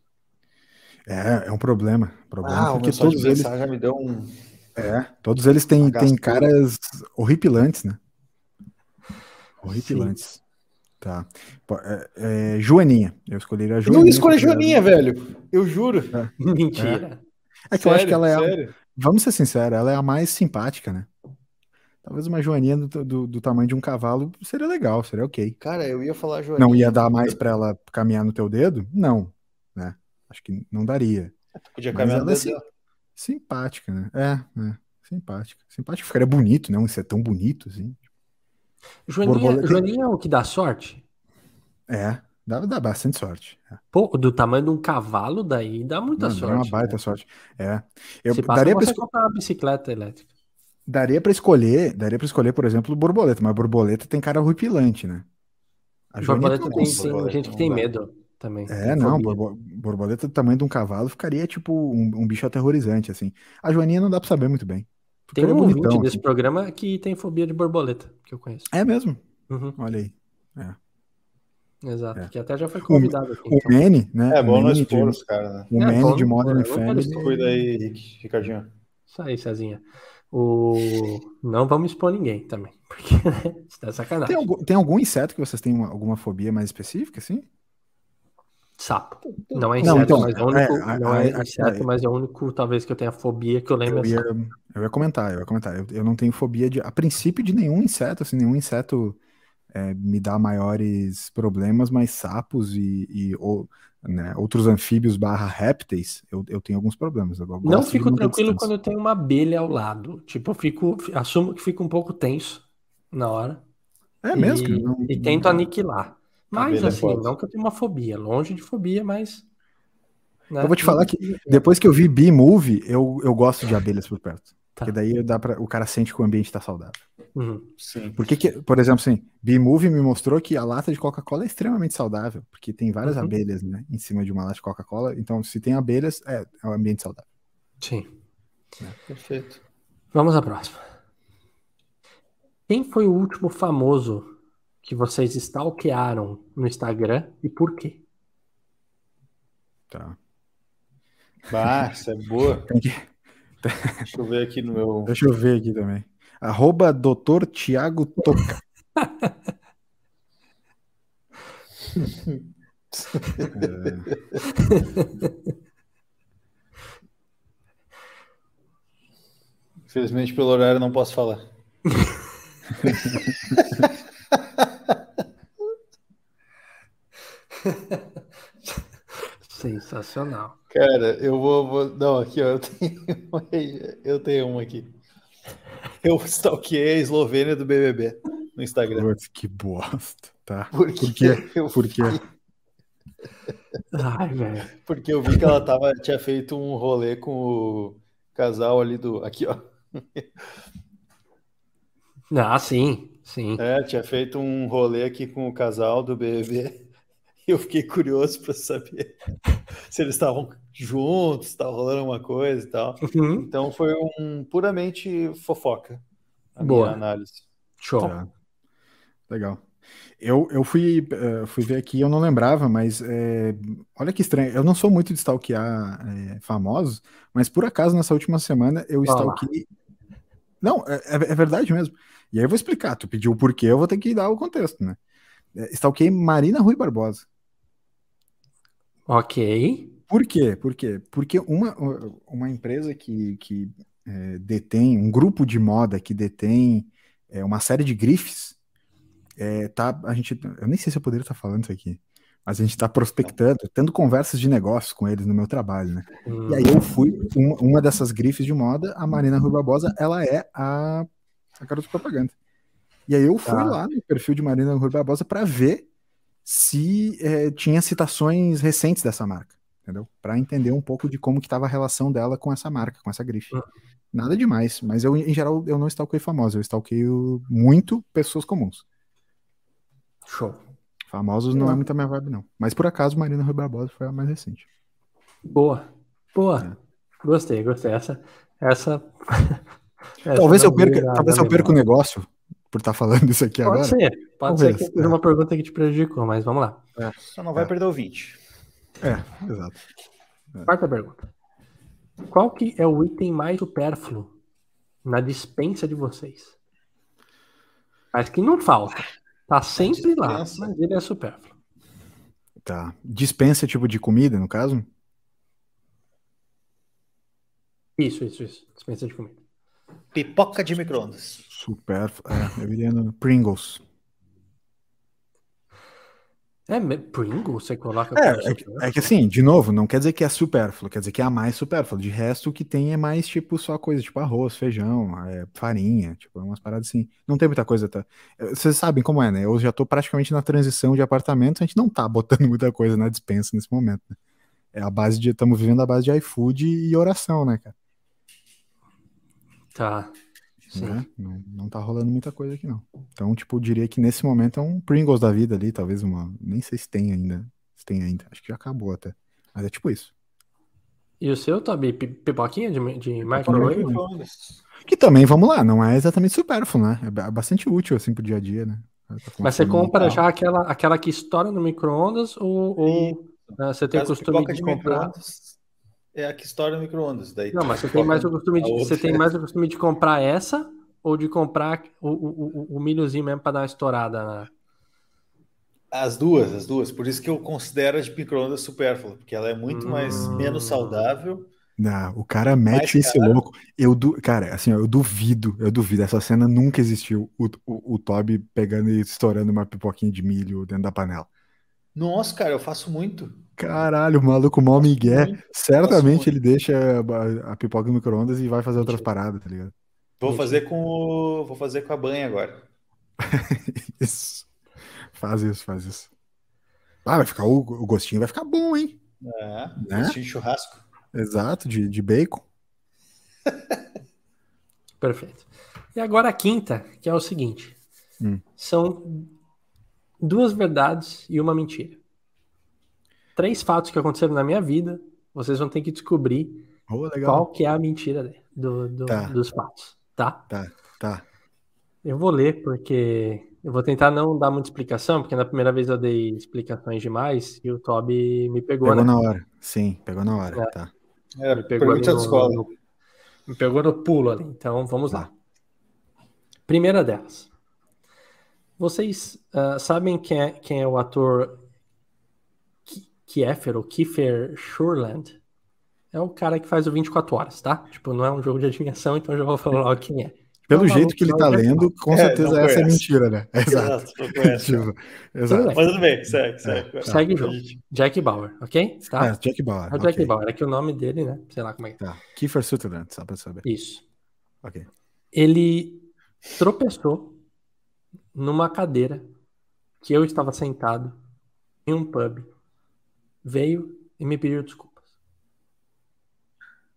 É, é um problema. problema ah, porque todos eles já me deu um. É, todos eles têm, têm caras horripilantes, né? Horripilantes. Sim. Tá. É, é, Joaninha. Eu escolhi a Joaninha. Eu não escolhi a Joaninha, velho. Eu juro. É. Mentira. É, é que sério, eu acho que ela é. A, vamos ser sinceros, ela é a mais simpática, né? Talvez uma Joaninha do, do, do, tamanho de um cavalo seria legal, seria ok. Cara, eu ia falar Joaninha. Não ia dar mais para ela caminhar no teu dedo? Não, né? Acho que não daria. Podia caminhar no dedo. É simpática, né? É, é, simpática. Simpática ficaria bonito, né? Um ser tão bonito assim. Joaninha, Borboleta... Joaninha é o que dá sorte? É, dá, dá bastante sorte. É. Pô, do tamanho de um cavalo, daí dá muita sorte. Dá uma baita né? sorte. É. Eu Se passa, daria para esco... comprar uma bicicleta elétrica. Daria para escolher, daria para escolher, por exemplo, borboleta, mas borboleta tem cara ruipilante, né? A borboleta tem, tem gente que tem medo também. É, não, borboleta do tamanho de um cavalo ficaria tipo um, um bicho aterrorizante, assim. A Joaninha não dá para saber muito bem. Tem um bonitão, ouvinte desse assim. programa que tem fobia de borboleta, que eu conheço. É mesmo? Uhum. Olha aí. É. Exato, é. que até já foi convidado aqui. O então. Manny, né? É bom nós expor os caras, né? O é, Manny de Modern Family. Cuida aí, Rick, Ricardinho. Isso aí, Cezinha. O... Não vamos expor ninguém também, porque né? Isso tá sacanagem. Tem algum, tem algum inseto que vocês têm uma, alguma fobia mais específica, assim? Sapo. Não é inseto, não, então, mas é o único. É, não é, é inseto, mas é o único, talvez, que eu tenha fobia que eu lembro. Eu ia, eu ia comentar, eu ia comentar. Eu, eu, não tenho fobia de, a princípio, de nenhum inseto, assim, nenhum inseto é, me dá maiores problemas, mas sapos e, e ou, né, outros anfíbios barra répteis, eu, eu tenho alguns problemas. não fico tranquilo quando eu tenho uma abelha ao lado. Tipo, eu fico, assumo que fico um pouco tenso na hora. É mesmo? E, não, e tento não... aniquilar. Mas, assim, é não que eu tenha uma fobia, longe de fobia, mas. Né? Eu vou te falar que depois que eu vi B-Movie, eu, eu gosto de abelhas por perto. Tá. Porque daí dá pra, o cara sente que o ambiente está saudável. Uhum. Sim. Porque, que, por exemplo, assim, B-Movie me mostrou que a lata de Coca-Cola é extremamente saudável, porque tem várias uhum. abelhas né, em cima de uma lata de Coca-Cola. Então, se tem abelhas, é, é um ambiente saudável. Sim. É. Perfeito. Vamos à próxima. Quem foi o último famoso que vocês stalkearam no Instagram e por quê? Tá. Ah, essa é boa. Deixa eu ver aqui no meu. Deixa eu ver aqui também. Arroba Dr. Tiago Toca. é... Infelizmente, pelo horário, não posso falar. Sensacional. Cara, eu vou, vou, Não, aqui, ó, eu tenho, uma, eu tenho uma aqui. Eu stalkeei a Eslovênia do BBB no Instagram. Putz, que bosta, tá? Por, Por quê? Por quê? Ai, velho. Porque eu vi que ela tava, tinha feito um rolê com o casal ali do. Aqui, ó. Ah, sim, sim. É, tinha feito um rolê aqui com o casal do BBB. Eu fiquei curioso para saber se eles estavam juntos, estava rolando uma coisa e tal. Uhum. Então foi um puramente fofoca a Boa. minha análise. Show. É. Legal. Eu, eu fui, uh, fui ver aqui, eu não lembrava, mas é, olha que estranho. Eu não sou muito de stalkear é, famosos, mas por acaso nessa última semana eu stalkeei. Não, é, é, é verdade mesmo. E aí eu vou explicar. Tu pediu o porquê, eu vou ter que dar o contexto, né? Stalkeei Marina Rui Barbosa. Ok. Por quê? Por quê? Porque uma, uma empresa que, que é, detém, um grupo de moda que detém é, uma série de grifes, é, tá, a gente, eu nem sei se eu poderia estar falando isso aqui, mas a gente está prospectando, tendo conversas de negócios com eles no meu trabalho, né? Hum. E aí eu fui, uma, uma dessas grifes de moda, a Marina Rui Barbosa, ela é a, a garoto propaganda. E aí eu fui tá. lá no perfil de Marina Rui Barbosa para ver se é, tinha citações recentes dessa marca, entendeu? Para entender um pouco de como que estava a relação dela com essa marca, com essa grife. Uhum. Nada demais, mas eu, em geral, eu não stalkeio famosos, eu stalkeio muito pessoas comuns. Show. Famosos não é muito a minha vibe, não. Mas por acaso, Marina Rui Barbosa foi a mais recente. Boa. Boa. É. Gostei, gostei. Essa. essa... talvez eu perca, talvez eu perca o negócio por estar tá falando isso aqui Pode agora. Ser. Pode talvez. ser que seja uma pergunta que te prejudicou, mas vamos lá. É. Só não vai é. perder o 20. É, exato. É. Quarta pergunta. Qual que é o item mais supérfluo na dispensa de vocês? Acho que não falta. Tá sempre lá, mas ele é supérfluo. Tá. Dispensa tipo de comida, no caso? Isso, isso, isso. Dispensa de comida. Pipoca de micro-ondas. Supérfluo. É, eu iria no Pringles. É, Pringles você coloca. É, é que, é, que, assim, de novo, não quer dizer que é supérfluo, quer dizer que é a mais supérfluo. De resto, o que tem é mais tipo só coisa, tipo arroz, feijão, é, farinha, tipo umas paradas assim. Não tem muita coisa, tá? Vocês sabem como é, né? Eu já tô praticamente na transição de apartamento, a gente não tá botando muita coisa na dispensa nesse momento, né? É a base de. Estamos vivendo a base de iFood e oração, né, cara? Tá. Né? Não, não tá rolando muita coisa aqui, não. Então, tipo, eu diria que nesse momento é um Pringles da vida ali, talvez uma. Nem sei se tem ainda. Se tem ainda. Acho que já acabou até. Mas é tipo isso. E o seu, Tobi? Pipoquinha de, de microwave? Que também, vamos lá, não é exatamente supérfluo, né? É bastante útil, assim, pro dia a dia, né? Tá Mas você compra já aquela, aquela que estoura no micro-ondas ou, ou né, você tem o costume de, de comprar? É a que estoura no micro-ondas. Daí não, mas você tem, mais o costume de, você tem mais o costume de comprar essa ou de comprar o, o, o, o milhozinho mesmo para dar uma estourada na. As duas, as duas. Por isso que eu considero a de micro-ondas supérflua, porque ela é muito hum... mais menos saudável. Não, o cara mete esse cara. louco. Eu du... Cara, assim, eu duvido, eu duvido. Essa cena nunca existiu. O, o, o Toby pegando e estourando uma pipoquinha de milho dentro da panela. Nossa, cara, eu faço muito. Caralho, o maluco mal migué. Certamente ele deixa a, a pipoca no micro-ondas e vai fazer outras paradas, tá ligado? Vou fazer com o... Vou fazer com a banha agora. isso. Faz isso, faz isso. Ah, vai ficar o, o gostinho vai ficar bom, hein? É, né? gostinho de churrasco. Exato, de, de bacon. Perfeito. E agora a quinta, que é o seguinte: hum. são duas verdades e uma mentira. Três fatos que aconteceram na minha vida. Vocês vão ter que descobrir oh, qual que é a mentira do, do, tá. dos fatos, tá? Tá, tá. Eu vou ler porque eu vou tentar não dar muita explicação, porque na primeira vez eu dei explicações demais e o Toby me pegou. Pegou né? na hora, sim, pegou na hora, é. tá. É, me pegou no, escola. No, me pegou no pulo ali, então vamos tá. lá. Primeira delas. Vocês uh, sabem quem é, quem é o ator Kiefer, ou Kiefer Shurland? É o cara que faz o 24 horas, tá? Tipo, não é um jogo de adivinhação, então eu já vou falar logo quem é. Pelo então, jeito que ele tá lendo, com é, certeza essa é mentira, né? Exato. Exato, exato. Mas tudo bem, segue, segue. É. Segue o jogo. Jack Bauer, ok? Tá? É, Jack Bauer. É o Jack okay. Bauer, é que o nome dele, né? Sei lá como é que tá. Kiefer Sutherland, só pra saber. Isso. Ok. Ele tropeçou numa cadeira que eu estava sentado em um pub. Veio e me pediu desculpas.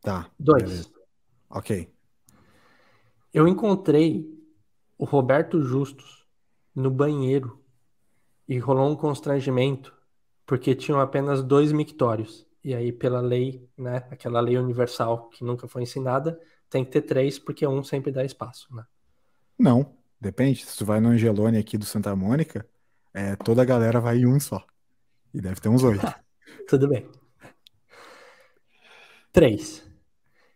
Tá. Dois. Beleza. Ok. Eu encontrei o Roberto Justus no banheiro e rolou um constrangimento porque tinham apenas dois mictórios. E aí, pela lei, né, aquela lei universal que nunca foi ensinada, tem que ter três porque um sempre dá espaço, né? Não. Depende, se tu vai no Angelone aqui do Santa Mônica, é, toda a galera vai em um só. E deve ter uns oito. Tudo bem. Três.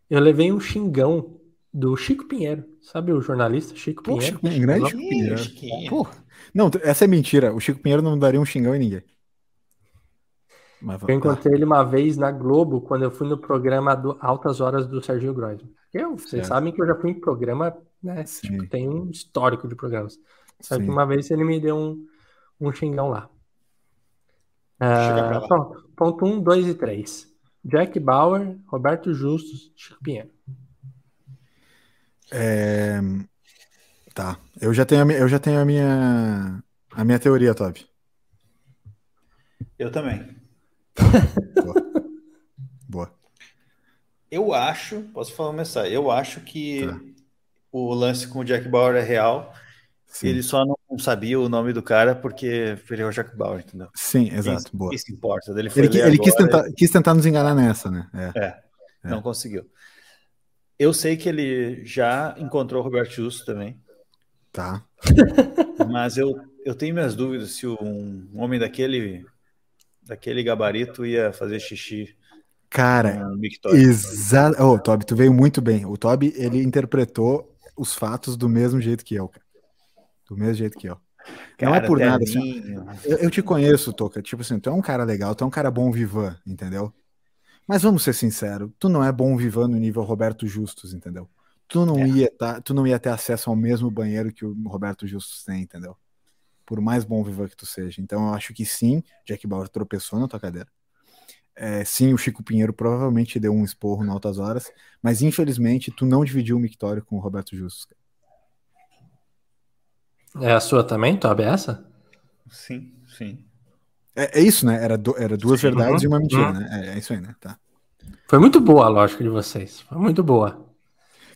Eu levei um xingão do Chico Pinheiro. Sabe o jornalista Chico Pô, Pinheiro? Chico, grande Chico Pinheiro. Pô, não, essa é mentira. O Chico Pinheiro não daria um xingão em ninguém. Mas, eu encontrei tá. ele uma vez na Globo, quando eu fui no programa do Altas Horas do Serginho Groisman. Eu, vocês sabem que eu já fui em programa né? Tipo, tem um histórico de programas. Só que uma vez ele me deu um, um xingão lá. Uh, pronto. Ponto 1, um, 2 e 3. Jack Bauer, Roberto Justus, Chico Pinheiro. É... Tá. Eu já tenho a, eu já tenho a minha a minha teoria, Toby. Eu também. Boa. Boa. Eu acho, posso falar uma mensagem, eu acho que tá. o lance com o Jack Bauer é real. Sim. Ele só não sabia o nome do cara porque ele é o Jack Bauer, entendeu? Sim, exato. Isso, boa. Isso importa. Ele, ele, ele quis, tentar, quis tentar nos enganar nessa, né? É. é. é. não conseguiu. Eu sei que ele já encontrou o Roberto Justo também. Tá. Mas eu, eu tenho minhas dúvidas se um homem daquele daquele gabarito ia fazer xixi. Cara, exato. Oh, Toby, tu veio muito bem. O Toby, ele interpretou os fatos do mesmo jeito que eu, cara. Do mesmo jeito que eu. Cara, não é por nada. Assim, eu, eu, te conheço, Toca. Tipo assim, tu é um cara legal, tu é um cara bom vivan, entendeu? Mas vamos ser sinceros, tu não é bom vivan no nível Roberto Justus, entendeu? Tu não, é. ia tá, tu não ia ter acesso ao mesmo banheiro que o Roberto Justus tem, entendeu? Por mais bom vivan que tu seja. Então eu acho que sim, Jack Bauer tropeçou na tua cadeira. É, sim, o Chico Pinheiro provavelmente deu um esporro em altas horas, mas infelizmente tu não dividiu o mictório com o Roberto Justus. É a sua também, Tob, é essa? Sim, sim. É, é isso, né? Era, do, era duas sim, verdades uhum, e uma mentira, uhum. né? É, é, isso aí, né? Tá. Foi muito boa a lógica de vocês. Foi muito boa.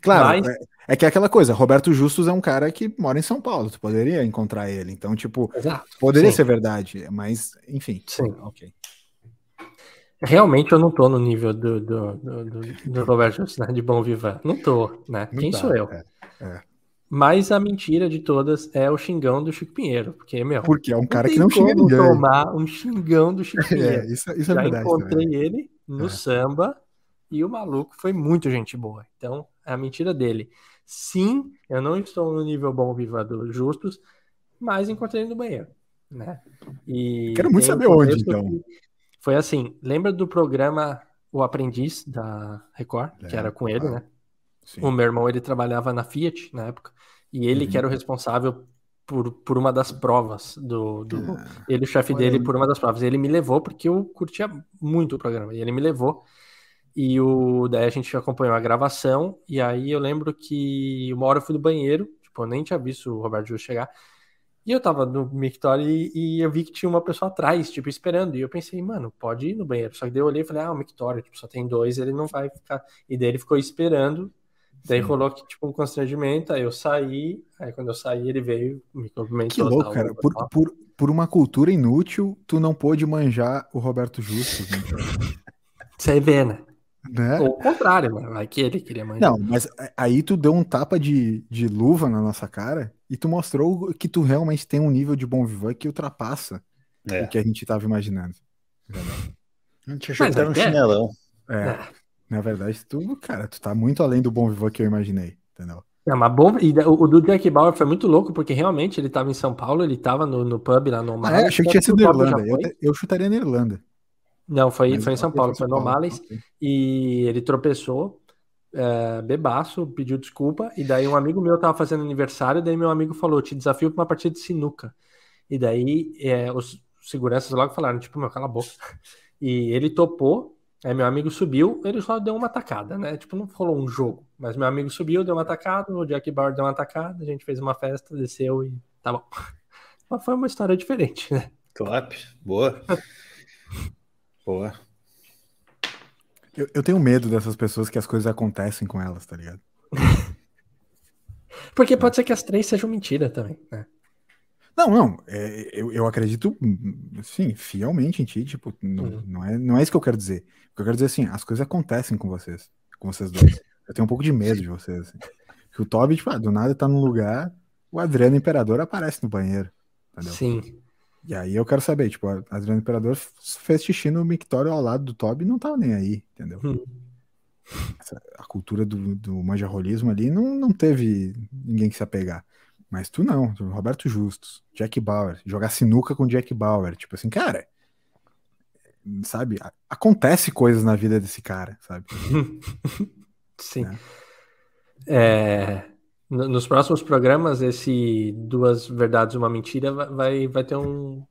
Claro, Mas... é, é, que é aquela coisa, Roberto Justus é um cara que mora em São Paulo, tu poderia encontrar ele. Então, tipo, Exato, poderia sim. ser verdade, mas, enfim. Sim. Ok. Realmente eu não tô no nível do, do, do, do, do Roberto Justus, né? De bom vivan. Não tô, né? Não Quem tá, sou eu? É, é. Mas a mentira de todas é o xingão do Chico Pinheiro. Porque, meu. Porque é um cara que não xinga ninguém. tomar um xingão do Chico é, Pinheiro. É, isso, isso é Já verdade. encontrei também. ele no é. samba e o maluco foi muito gente boa. Então, é a mentira dele. Sim, eu não estou no nível bom viva do Justus, mas encontrei ele no banheiro. Né? E Quero muito saber onde, então. Foi assim: lembra do programa O Aprendiz da Record, é, que era com ele, né? Sim. O meu irmão ele trabalhava na Fiat na época e ele uhum. que era o responsável por, por uma das provas do, do ah, ele o chefe dele por uma das provas. Ele me levou porque eu curtia muito o programa e ele me levou e o daí a gente acompanhou a gravação e aí eu lembro que uma hora eu fui no banheiro, tipo, eu nem tinha visto o Roberto Júlio chegar. E eu tava no Mictório e, e, eu vi que tinha uma pessoa atrás, tipo, esperando. E eu pensei, mano, pode ir no banheiro. Só que daí eu olhei e falei, ah, o Mictório, tipo, só tem dois, ele não vai ficar. E daí ele ficou esperando Daí Sim. rolou que, tipo, um constrangimento, aí eu saí, aí quando eu saí ele veio, me cumprimentou. Que louco, cara. Por, por, por uma cultura inútil, tu não pôde manjar o Roberto Justo. Né? Você vê, né? né? Ou o contrário, né? Vai que ele queria manjar. Não, mas aí tu deu um tapa de, de luva na nossa cara e tu mostrou que tu realmente tem um nível de bom vivan que ultrapassa é. o que a gente tava imaginando. A gente achou que era um chinelão. É. é. Na verdade, tu, cara, tu tá muito além do bom vivo que eu imaginei, entendeu? É, mas bom, e o, o do Jack Bauer foi muito louco, porque realmente ele tava em São Paulo, ele tava no, no pub lá no Ah, é? Achei que tinha sido na Irlanda. Eu, eu, chutaria na Irlanda. Não, foi, foi em São Paulo, foi no Males, okay. e ele tropeçou, é, bebaço, pediu desculpa, e daí um amigo meu tava fazendo aniversário, daí meu amigo falou, te desafio pra uma partida de sinuca. E daí é, os seguranças logo falaram, tipo, meu, cala a boca. E ele topou, Aí meu amigo subiu, ele só deu uma tacada, né? Tipo, não rolou um jogo. Mas meu amigo subiu, deu uma tacada, o Jack Bauer deu uma tacada, a gente fez uma festa, desceu e tá bom. Mas foi uma história diferente, né? Top, boa. boa. Eu, eu tenho medo dessas pessoas que as coisas acontecem com elas, tá ligado? Porque pode ser que as três sejam mentira também, né? Não, não, é, eu, eu acredito, sim, fielmente em ti, tipo, não, uhum. não, é, não é isso que eu quero dizer. O que eu quero dizer, assim, as coisas acontecem com vocês, com vocês dois. Eu tenho um pouco de medo de vocês, assim. Que o Toby, tipo, ah, do nada tá num lugar, o Adriano Imperador aparece no banheiro, entendeu? Sim. E aí eu quero saber, tipo, o Adriano Imperador fez xixi no mictório ao lado do Toby e não tava nem aí, entendeu? Uhum. Essa, a cultura do, do manjarrolismo ali não, não teve ninguém que se apegar. Mas tu não, Roberto Justus, Jack Bauer, jogar sinuca com Jack Bauer, tipo assim, cara, sabe? Acontece coisas na vida desse cara, sabe? Sim. É. É, nos próximos programas, esse Duas Verdades e uma Mentira vai, vai ter um.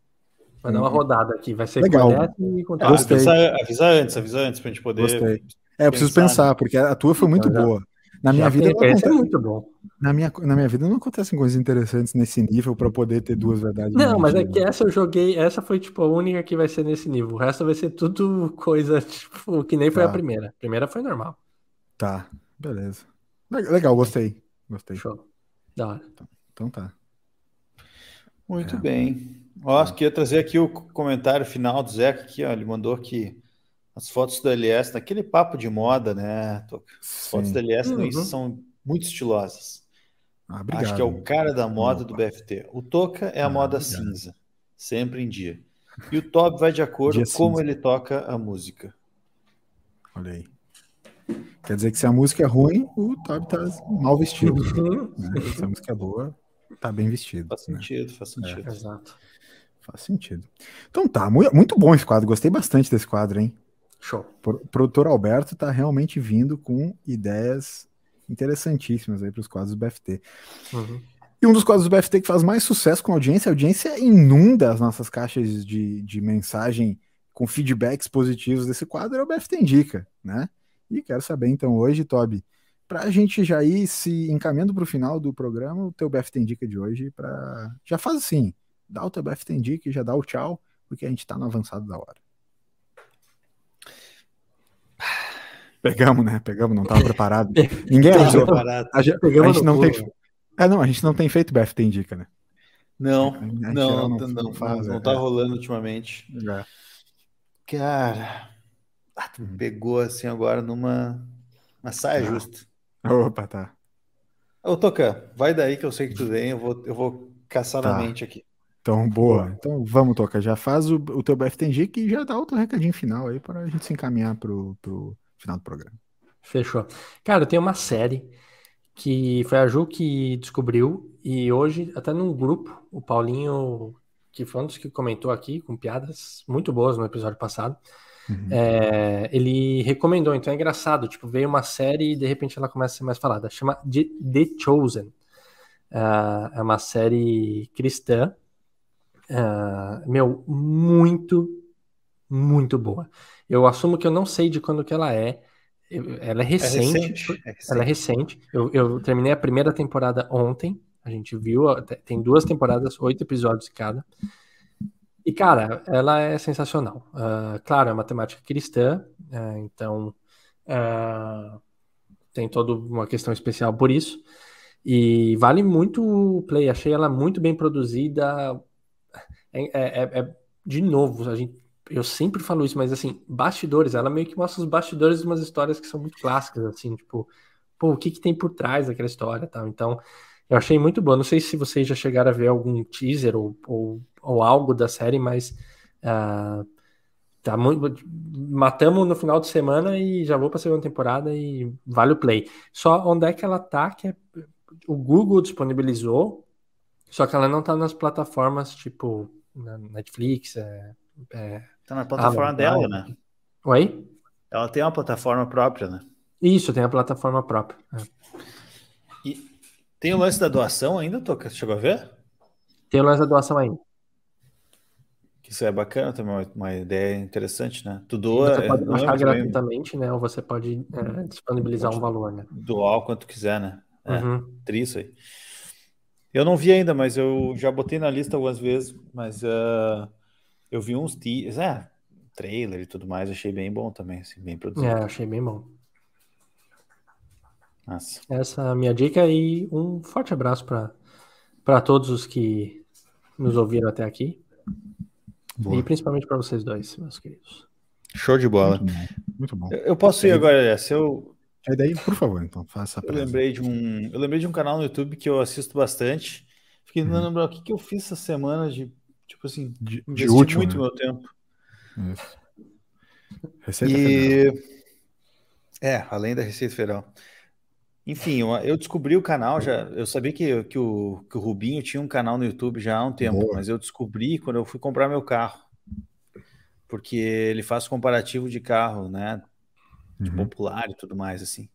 Vai dar uma uhum. rodada aqui. Vai ser Legal. e ah, avisa, avisa, antes, avisa antes pra gente poder. Gostei. É, eu preciso pensar, porque a tua foi muito então, boa. Na minha vida não acontece, é muito bom. Na minha, na minha vida não acontecem coisas interessantes nesse nível para poder ter duas verdades. Não, mas é que essa eu joguei, essa foi tipo a única que vai ser nesse nível. O resto vai ser tudo coisa tipo que nem foi tá. a primeira. A primeira foi normal. Tá, beleza. Legal, gostei. Gostei. Show. Da hora. Então, então tá. Muito é. bem. Ó, queria trazer aqui o comentário final do Zeca aqui, ó. Ele mandou aqui as fotos do LS, naquele papo de moda, né? As fotos do LS uhum. são muito estilosas. Ah, Acho que é o cara da moda Opa. do BFT. O Toca é a ah, moda obrigado. cinza, sempre em dia. E o Tob vai de acordo com como ele toca a música. Olha aí. Quer dizer que se a música é ruim, o Tob tá mal vestido. Uhum. né? Se a música é boa, tá bem vestido. Faz né? sentido, faz sentido. É. Exato. Faz sentido. Então tá, muito bom esse quadro. Gostei bastante desse quadro, hein? Show. O produtor Alberto tá realmente vindo com ideias interessantíssimas aí para os quadros do BFT. Uhum. E um dos quadros do BFT que faz mais sucesso com a audiência, a audiência inunda as nossas caixas de, de mensagem com feedbacks positivos desse quadro, é o BFT Indica, né? E quero saber então hoje, Toby, para a gente já ir se encaminhando para o final do programa, o teu BFT Indica de hoje, para já faz assim, dá o teu BFT Indica e já dá o tchau, porque a gente está no avançado da hora. Pegamos, né? Pegamos, não estava preparado. Ninguém avisou. A, gente, a gente não tem. É, não, a gente não tem feito BFT Indica, né? Não, não, não, não, não, faz, não, é, tá é. rolando ultimamente. É. Cara, ah, tu uhum. pegou assim agora numa uma saia tá. justa. Opa, tá. Ô, Toca, vai daí que eu sei que tu vem, eu vou, eu vou caçar tá. na mente aqui. Então, boa. Então, vamos, Toca. Já faz o, o teu BFTG que já dá outro recadinho final aí para a gente se encaminhar pro, pro final do programa. Fechou. Cara, tem uma série que foi a Ju que descobriu e hoje, até num grupo, o Paulinho, que foi um dos que comentou aqui, com piadas muito boas no episódio passado, uhum. é, ele recomendou. Então é engraçado, tipo, veio uma série e de repente ela começa a ser mais falada. Chama de The Chosen. Uh, é uma série cristã. Uh, meu, muito, muito boa. Eu assumo que eu não sei de quando que ela é. ela é recente. É recente, é recente. Ela é recente. Eu, eu, terminei a primeira temporada ontem. A gente viu, tem duas temporadas, oito episódios cada. E, cara, ela é sensacional. Uh, claro, é uma temática cristã, uh, então uh, tem toda uma questão especial por isso. E vale muito o play. Achei ela muito bem produzida. É, é, é, é de novo, a gente eu sempre falo isso, mas assim, bastidores, ela meio que mostra os bastidores de umas histórias que são muito clássicas, assim, tipo, pô, o que que tem por trás daquela história tal. Então, eu achei muito boa. Não sei se vocês já chegaram a ver algum teaser ou, ou, ou algo da série, mas uh, tá muito. Matamos no final de semana e já vou para a segunda temporada e vale o play. Só onde é que ela tá, que é, o Google disponibilizou, só que ela não tá nas plataformas tipo na Netflix, é, é, Tá na plataforma ah, dela, né? Oi? Ela tem uma plataforma própria, né? Isso, tem a plataforma própria. É. E tem o lance da doação ainda, Toca? Chegou a ver? Tem o lance da doação ainda. Isso é bacana também, uma, ideia interessante, né? Tu doa. Você pode baixar gratuitamente, né? Ou você pode é, disponibilizar um valor, né? Doar o quanto quiser, né? É, uhum. isso aí. Eu não vi ainda, mas eu já botei na lista algumas vezes, mas uh, eu vi uns teasers, é, trailer e tudo mais, achei bem bom também, assim, bem produzido. É, achei bem bom. Nossa. Essa é a minha dica e um forte abraço para todos os que nos ouviram até aqui. Boa. E principalmente para vocês dois, meus queridos. Show de bola. Muito bom. Muito bom. Eu, posso ir agora, se eu Aí daí, por favor, então, faça a eu lembrei de um Eu lembrei de um canal no YouTube que eu assisto bastante. Fiquei tentando uhum. lembrar o que, que eu fiz essa semana de Tipo assim, de, de útil, muito né? meu tempo. Isso. Receita e... Federal. É, além da Receita Federal. Enfim, eu, eu, descobri o canal já. Eu sabia que, que, o, que o Rubinho tinha um canal no YouTube já há um tempo, Boa. mas eu descobri quando eu fui comprar meu carro. Porque ele faz comparativo de carro, né? De uhum. popular e tudo mais, assim.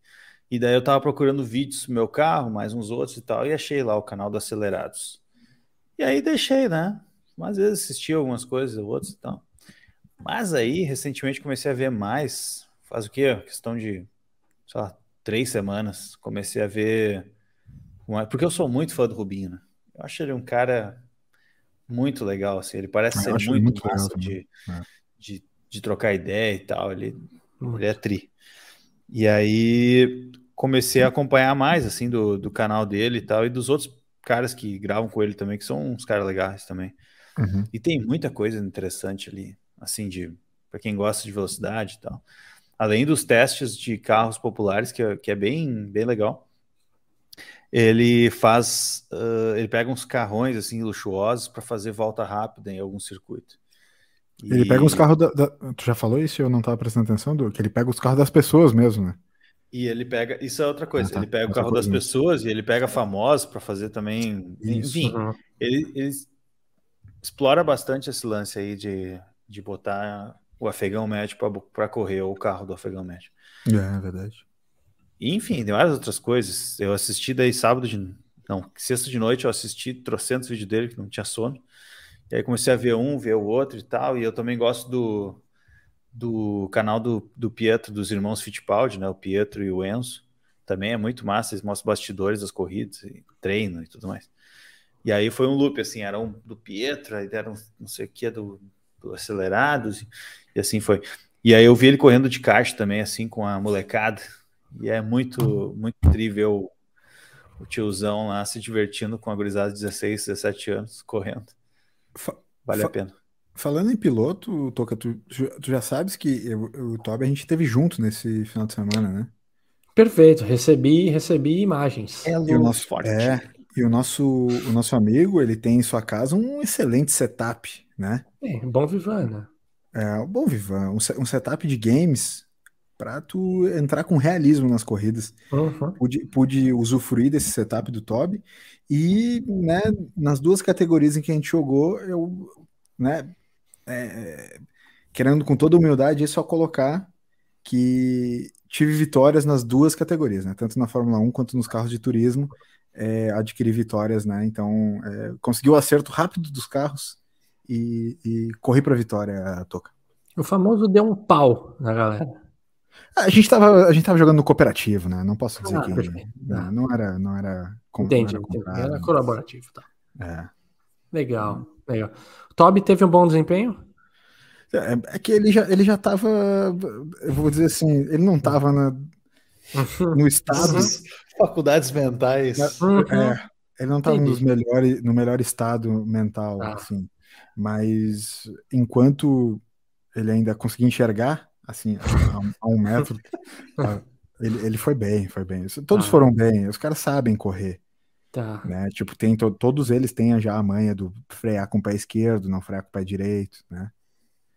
E daí eu tava procurando vídeos do meu carro, mais uns outros e tal, e achei lá o canal do Acelerados. E aí deixei, né? Mas às vezes assisti algumas coisas, outras e tal. Mas aí, recentemente, comecei a ver mais. Faz o quê? Questão de, sei lá, três semanas, comecei a ver. Uma... Porque eu sou muito fã do Rubinho, né? Eu acho ele um cara muito legal, assim. Ele parece ser muito, muito massa de, é. de, de, trocar ideia e tal. Ele, ele é tri. E aí comecei a acompanhar mais, assim, do, do canal dele e tal, e dos outros caras que gravam com ele também, que são uns caras legais também. Uhum. E tem muita coisa interessante ali, assim, de para quem gosta de velocidade e tal. Além dos testes de carros populares, que é, que é bem, bem legal. Ele faz, uh, ele pega uns carrões assim luxuosos para fazer volta rápida em algum circuito. E... Ele pega uns carros da, da, Tu já falou isso? Eu não estava prestando atenção do que ele pega os carros das pessoas mesmo, né? E ele pega, isso é outra coisa. Ah, tá. Ele pega o carro das pessoas e ele pega famosos para fazer também. Isso. Enfim, uhum. ele, ele explora bastante esse lance aí de, de botar o afegão médio para correr, ou o carro do afegão médio. É, é verdade. E, enfim, tem várias outras coisas. Eu assisti daí sábado de. Não, sexta de noite eu assisti trocentos vídeos dele, que não tinha sono. E aí comecei a ver um, ver o outro e tal. E eu também gosto do, do canal do, do Pietro, dos irmãos Fittipaldi, né? O Pietro e o Enzo. Também é muito massa, eles mostram bastidores das corridas, treino e tudo mais. E aí foi um loop, assim, era um do Pietro, aí deram não sei o que do, do Acelerados, e assim foi. E aí eu vi ele correndo de kart também, assim, com a molecada. E é muito, muito incrível o tiozão lá se divertindo com a gurizada de 16, 17 anos, correndo. Vale a pena. Falando em piloto, Toca, tu, tu já sabes que eu, o Toby a gente teve junto nesse final de semana, né? Perfeito, recebi, recebi imagens. É o nosso, forte. É, e o nosso, o nosso amigo, ele tem em sua casa um excelente setup, né? É, bom Vivan, né? É, bom Vivan, um, um setup de games para tu entrar com realismo nas corridas. Uhum. Pude, pude usufruir desse setup do Toby e, né, nas duas categorias em que a gente jogou, eu, né, é, querendo com toda humildade, é só colocar que tive vitórias nas duas categorias, né, tanto na Fórmula 1 quanto nos carros de turismo, é, adquiri vitórias, né, então é, consegui o acerto rápido dos carros e, e corri para a vitória, Toca. O famoso deu um pau na galera. A gente tava, a gente tava jogando no cooperativo, né? Não posso dizer ah, que não, não, era, não era, entendi, não era, era colaborativo, tá? É. Legal, legal. O Toby teve um bom desempenho? É, é, que ele já, ele já tava, eu vou dizer assim, ele não tava na, no estado. Faculdades mentais. Uhum. É, ele não tava nos melhores, no melhor estado mental, ah. assim. Mas enquanto ele ainda conseguia enxergar, assim, a, a um metro, ele, ele foi bem, foi bem. Todos ah. foram bem, os caras sabem correr. Tá. Né? Tipo, tem to, todos eles têm já a manha do frear com o pé esquerdo, não frear com o pé direito, né?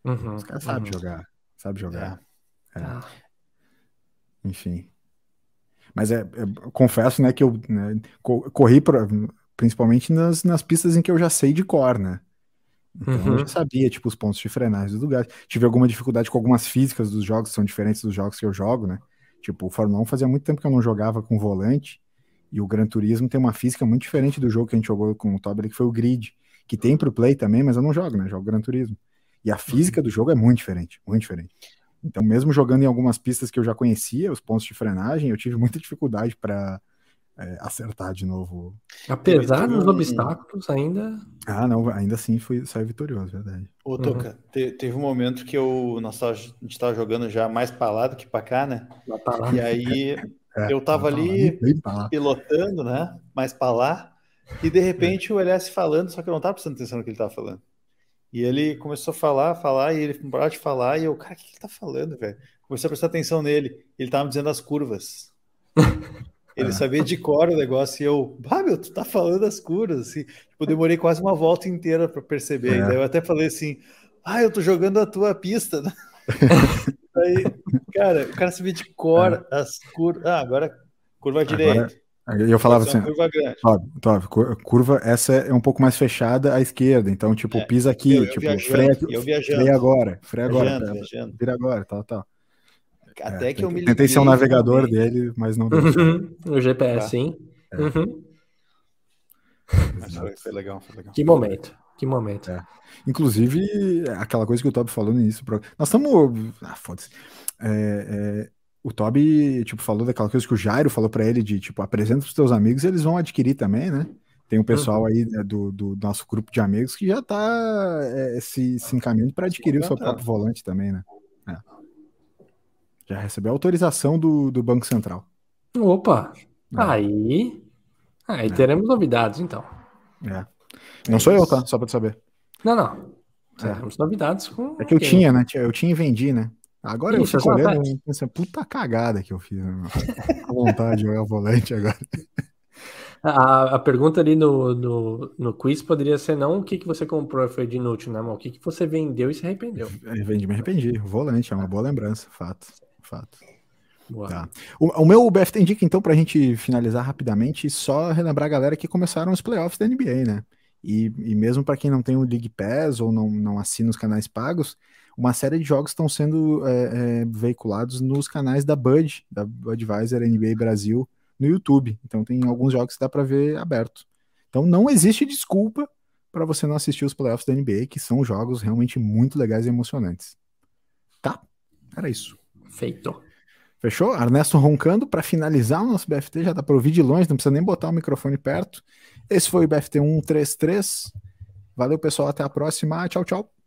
Uhum, os caras uhum. sabem jogar, sabem jogar. É. É. Tá. Enfim. Mas é, é, confesso, né, que eu né, corri pra, principalmente nas, nas pistas em que eu já sei de cor, né? Então uhum. eu já sabia, tipo, os pontos de frenagem do lugar. Tive alguma dificuldade com algumas físicas dos jogos, que são diferentes dos jogos que eu jogo, né? Tipo, o Fórmula 1 fazia muito tempo que eu não jogava com volante, e o Gran Turismo tem uma física muito diferente do jogo que a gente jogou com o Tober, que foi o Grid, que tem pro Play também, mas eu não jogo, né? Jogo Gran Turismo. E a física uhum. do jogo é muito diferente, muito diferente. Então, mesmo jogando em algumas pistas que eu já conhecia, os pontos de frenagem, eu tive muita dificuldade para é, acertar de novo. Apesar dos um... obstáculos, ainda. Ah, não, ainda assim fui, saiu vitorioso, verdade. Ô, Toca, uhum. te, teve um momento que eu, nós tava, a gente estava jogando já mais para lá do que para cá, né? Lá. E aí é, eu tava ali pilotando, né? Mais para lá. E de repente é. o LS falando, só que eu não tava prestando atenção no que ele tava falando. E ele começou a falar, falar, e ele parou de falar, e eu, cara, o que ele tá falando, velho? Comecei a prestar atenção nele. Ele tava me dizendo as curvas. Ele sabia de cor o negócio e eu, ah, meu, tu tá falando as curas, assim. Tipo, eu demorei quase uma volta inteira para perceber. É. Daí eu até falei assim, ah, eu tô jogando a tua pista. Aí, cara, o cara sabia de cor é. as curvas. Ah, agora curva direita. Eu falava assim, curva grande. Curva, essa é um pouco mais fechada à esquerda, então, tipo, é, pisa aqui, eu, eu tipo, freia, freia agora, freia agora, viajando, viajando. vira agora, tal, tal. Até é, que eu me Tentei ser um navegador também. dele, mas não deu. Uhum. o GPS, tá. sim. É. Uhum. Mas foi, foi, legal, foi legal. Que momento, que momento. É. Inclusive, aquela coisa que o Toby falou no início. Nós estamos. Ah, foda-se. É, é, o Toby, tipo, falou daquela coisa que o Jairo falou para ele de, tipo, apresenta pros teus amigos, eles vão adquirir também, né? Tem um pessoal uhum. aí né, do, do, nosso grupo de amigos que já tá é, se, se encaminhando para adquirir o seu próprio volante também, né? É. Já recebeu autorização do, do Banco Central. Opa! É. Aí. Aí é. teremos novidades, então. É. Não sou eu, tá? Só para saber. Não, não. É. Teremos novidades com. É que eu tinha, né? Eu tinha e vendi, né? Agora eu fico olhando e penso, puta cagada que eu fiz. Né? Com vontade de jogar o volante agora. A, a pergunta ali no, no, no, quiz poderia ser não o que, que você comprou foi de inútil, né, mas o que, que você vendeu e se arrependeu. Eu vendi, me arrependi. Volante, é uma boa lembrança, fato. fato. Tá. O, o, meu BFT indica, então, para a gente finalizar rapidamente, só relembrar a galera que começaram os playoffs da NBA, né? E, e mesmo para quem não tem o League Pass ou não, não assina os canais pagos, uma série de jogos estão sendo é, é, veiculados nos canais da Bud, da Budweiser NBA Brasil, no YouTube. Então tem alguns jogos que dá para ver aberto. Então não existe desculpa para você não assistir os playoffs da NBA, que são jogos realmente muito legais e emocionantes. Tá? Era isso. Feito. Fechou? Ernesto roncando para finalizar o nosso BFT, já dá para ouvir de longe, não precisa nem botar o microfone perto. Esse foi o BFT 133. Valeu, pessoal, até a próxima. Tchau, tchau.